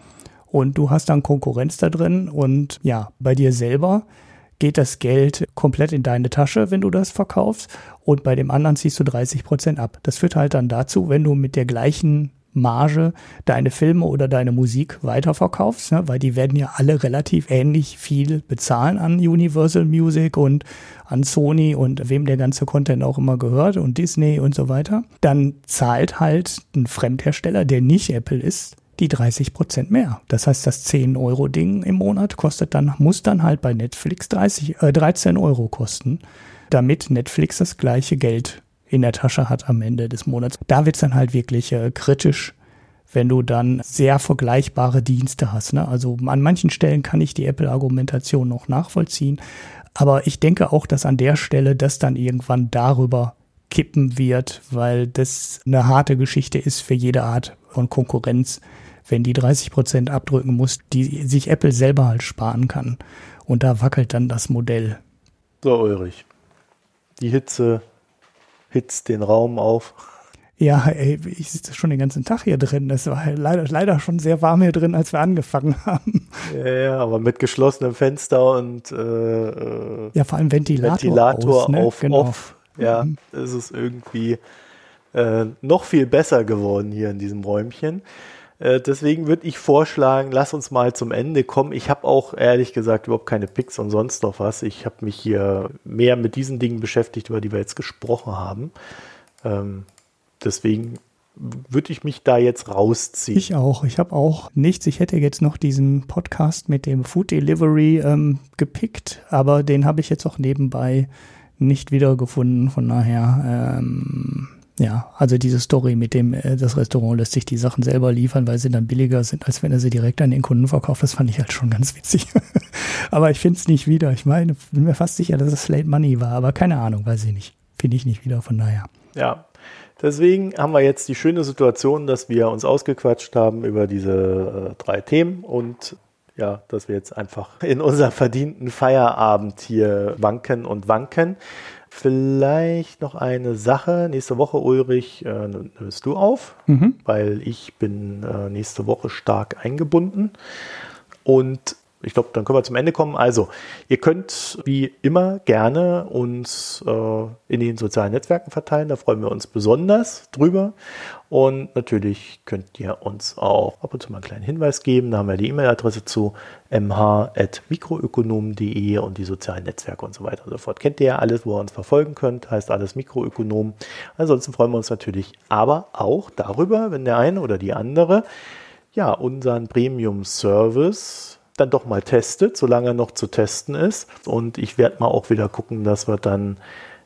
und du hast dann Konkurrenz da drin und ja, bei dir selber geht das Geld komplett in deine Tasche, wenn du das verkaufst und bei dem anderen ziehst du 30 Prozent ab. Das führt halt dann dazu, wenn du mit der gleichen Marge deine Filme oder deine Musik weiterverkaufst, ne, weil die werden ja alle relativ ähnlich viel bezahlen an Universal Music und an Sony und wem der ganze Content auch immer gehört und Disney und so weiter, dann zahlt halt ein Fremdhersteller, der nicht Apple ist, die 30 Prozent mehr. Das heißt, das 10 Euro Ding im Monat kostet dann, muss dann halt bei Netflix 30, äh, 13 Euro kosten, damit Netflix das gleiche Geld in der Tasche hat am Ende des Monats. Da wird's dann halt wirklich äh, kritisch, wenn du dann sehr vergleichbare Dienste hast. Ne? Also an manchen Stellen kann ich die Apple-Argumentation noch nachvollziehen, aber ich denke auch, dass an der Stelle das dann irgendwann darüber kippen wird, weil das eine harte Geschichte ist für jede Art von Konkurrenz, wenn die 30 Prozent abdrücken muss, die sich Apple selber halt sparen kann. Und da wackelt dann das Modell. So, Ulrich. Die Hitze hitzt den Raum auf. Ja, ey, ich sitze schon den ganzen Tag hier drin. Es war leider, leider schon sehr warm hier drin, als wir angefangen haben. Ja, ja aber mit geschlossenem Fenster und äh, äh ja, vor allem Ventilator, Ventilator aus, ne? auf genau. off. Ja, mhm. ist es irgendwie äh, noch viel besser geworden hier in diesem Räumchen. Äh, deswegen würde ich vorschlagen, lass uns mal zum Ende kommen. Ich habe auch ehrlich gesagt überhaupt keine Picks und sonst noch was. Ich habe mich hier mehr mit diesen Dingen beschäftigt, über die wir jetzt gesprochen haben. Ähm, deswegen würde ich mich da jetzt rausziehen. Ich auch. Ich habe auch nichts. Ich hätte jetzt noch diesen Podcast mit dem Food Delivery ähm, gepickt, aber den habe ich jetzt auch nebenbei nicht wiedergefunden. Von daher, ähm, ja, also diese Story mit dem, äh, das Restaurant lässt sich die Sachen selber liefern, weil sie dann billiger sind, als wenn er sie direkt an den Kunden verkauft. Das fand ich halt schon ganz witzig. aber ich finde es nicht wieder. Ich meine, bin mir fast sicher, dass es Late Money war, aber keine Ahnung, weiß ich nicht. Finde ich nicht wieder, von daher. Ja, Deswegen haben wir jetzt die schöne Situation, dass wir uns ausgequatscht haben über diese äh, drei Themen und ja, dass wir jetzt einfach in unser verdienten Feierabend hier wanken und wanken. Vielleicht noch eine Sache. Nächste Woche, Ulrich, äh, nimmst du auf, mhm. weil ich bin äh, nächste Woche stark eingebunden. Und ich glaube, dann können wir zum Ende kommen. Also, ihr könnt wie immer gerne uns äh, in den sozialen Netzwerken verteilen. Da freuen wir uns besonders drüber. Und natürlich könnt ihr uns auch ab und zu mal einen kleinen Hinweis geben. Da haben wir die E-Mail-Adresse zu mh.mikroökonom.de und die sozialen Netzwerke und so weiter und so fort. Kennt ihr ja alles, wo ihr uns verfolgen könnt. Heißt alles Mikroökonom. Ansonsten freuen wir uns natürlich aber auch darüber, wenn der eine oder die andere ja unseren Premium-Service dann doch mal testet, solange er noch zu testen ist. Und ich werde mal auch wieder gucken, dass wir dann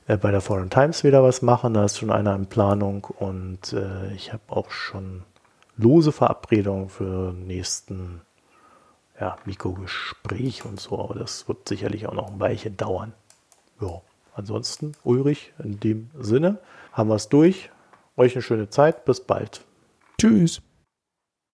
äh, bei der Foreign Times wieder was machen. Da ist schon einer in Planung und äh, ich habe auch schon lose Verabredungen für nächsten ja, Mikrogespräch und so. Aber das wird sicherlich auch noch ein Weilchen dauern. Ja, ansonsten, Ulrich, in dem Sinne haben wir es durch. Euch eine schöne Zeit. Bis bald. Tschüss.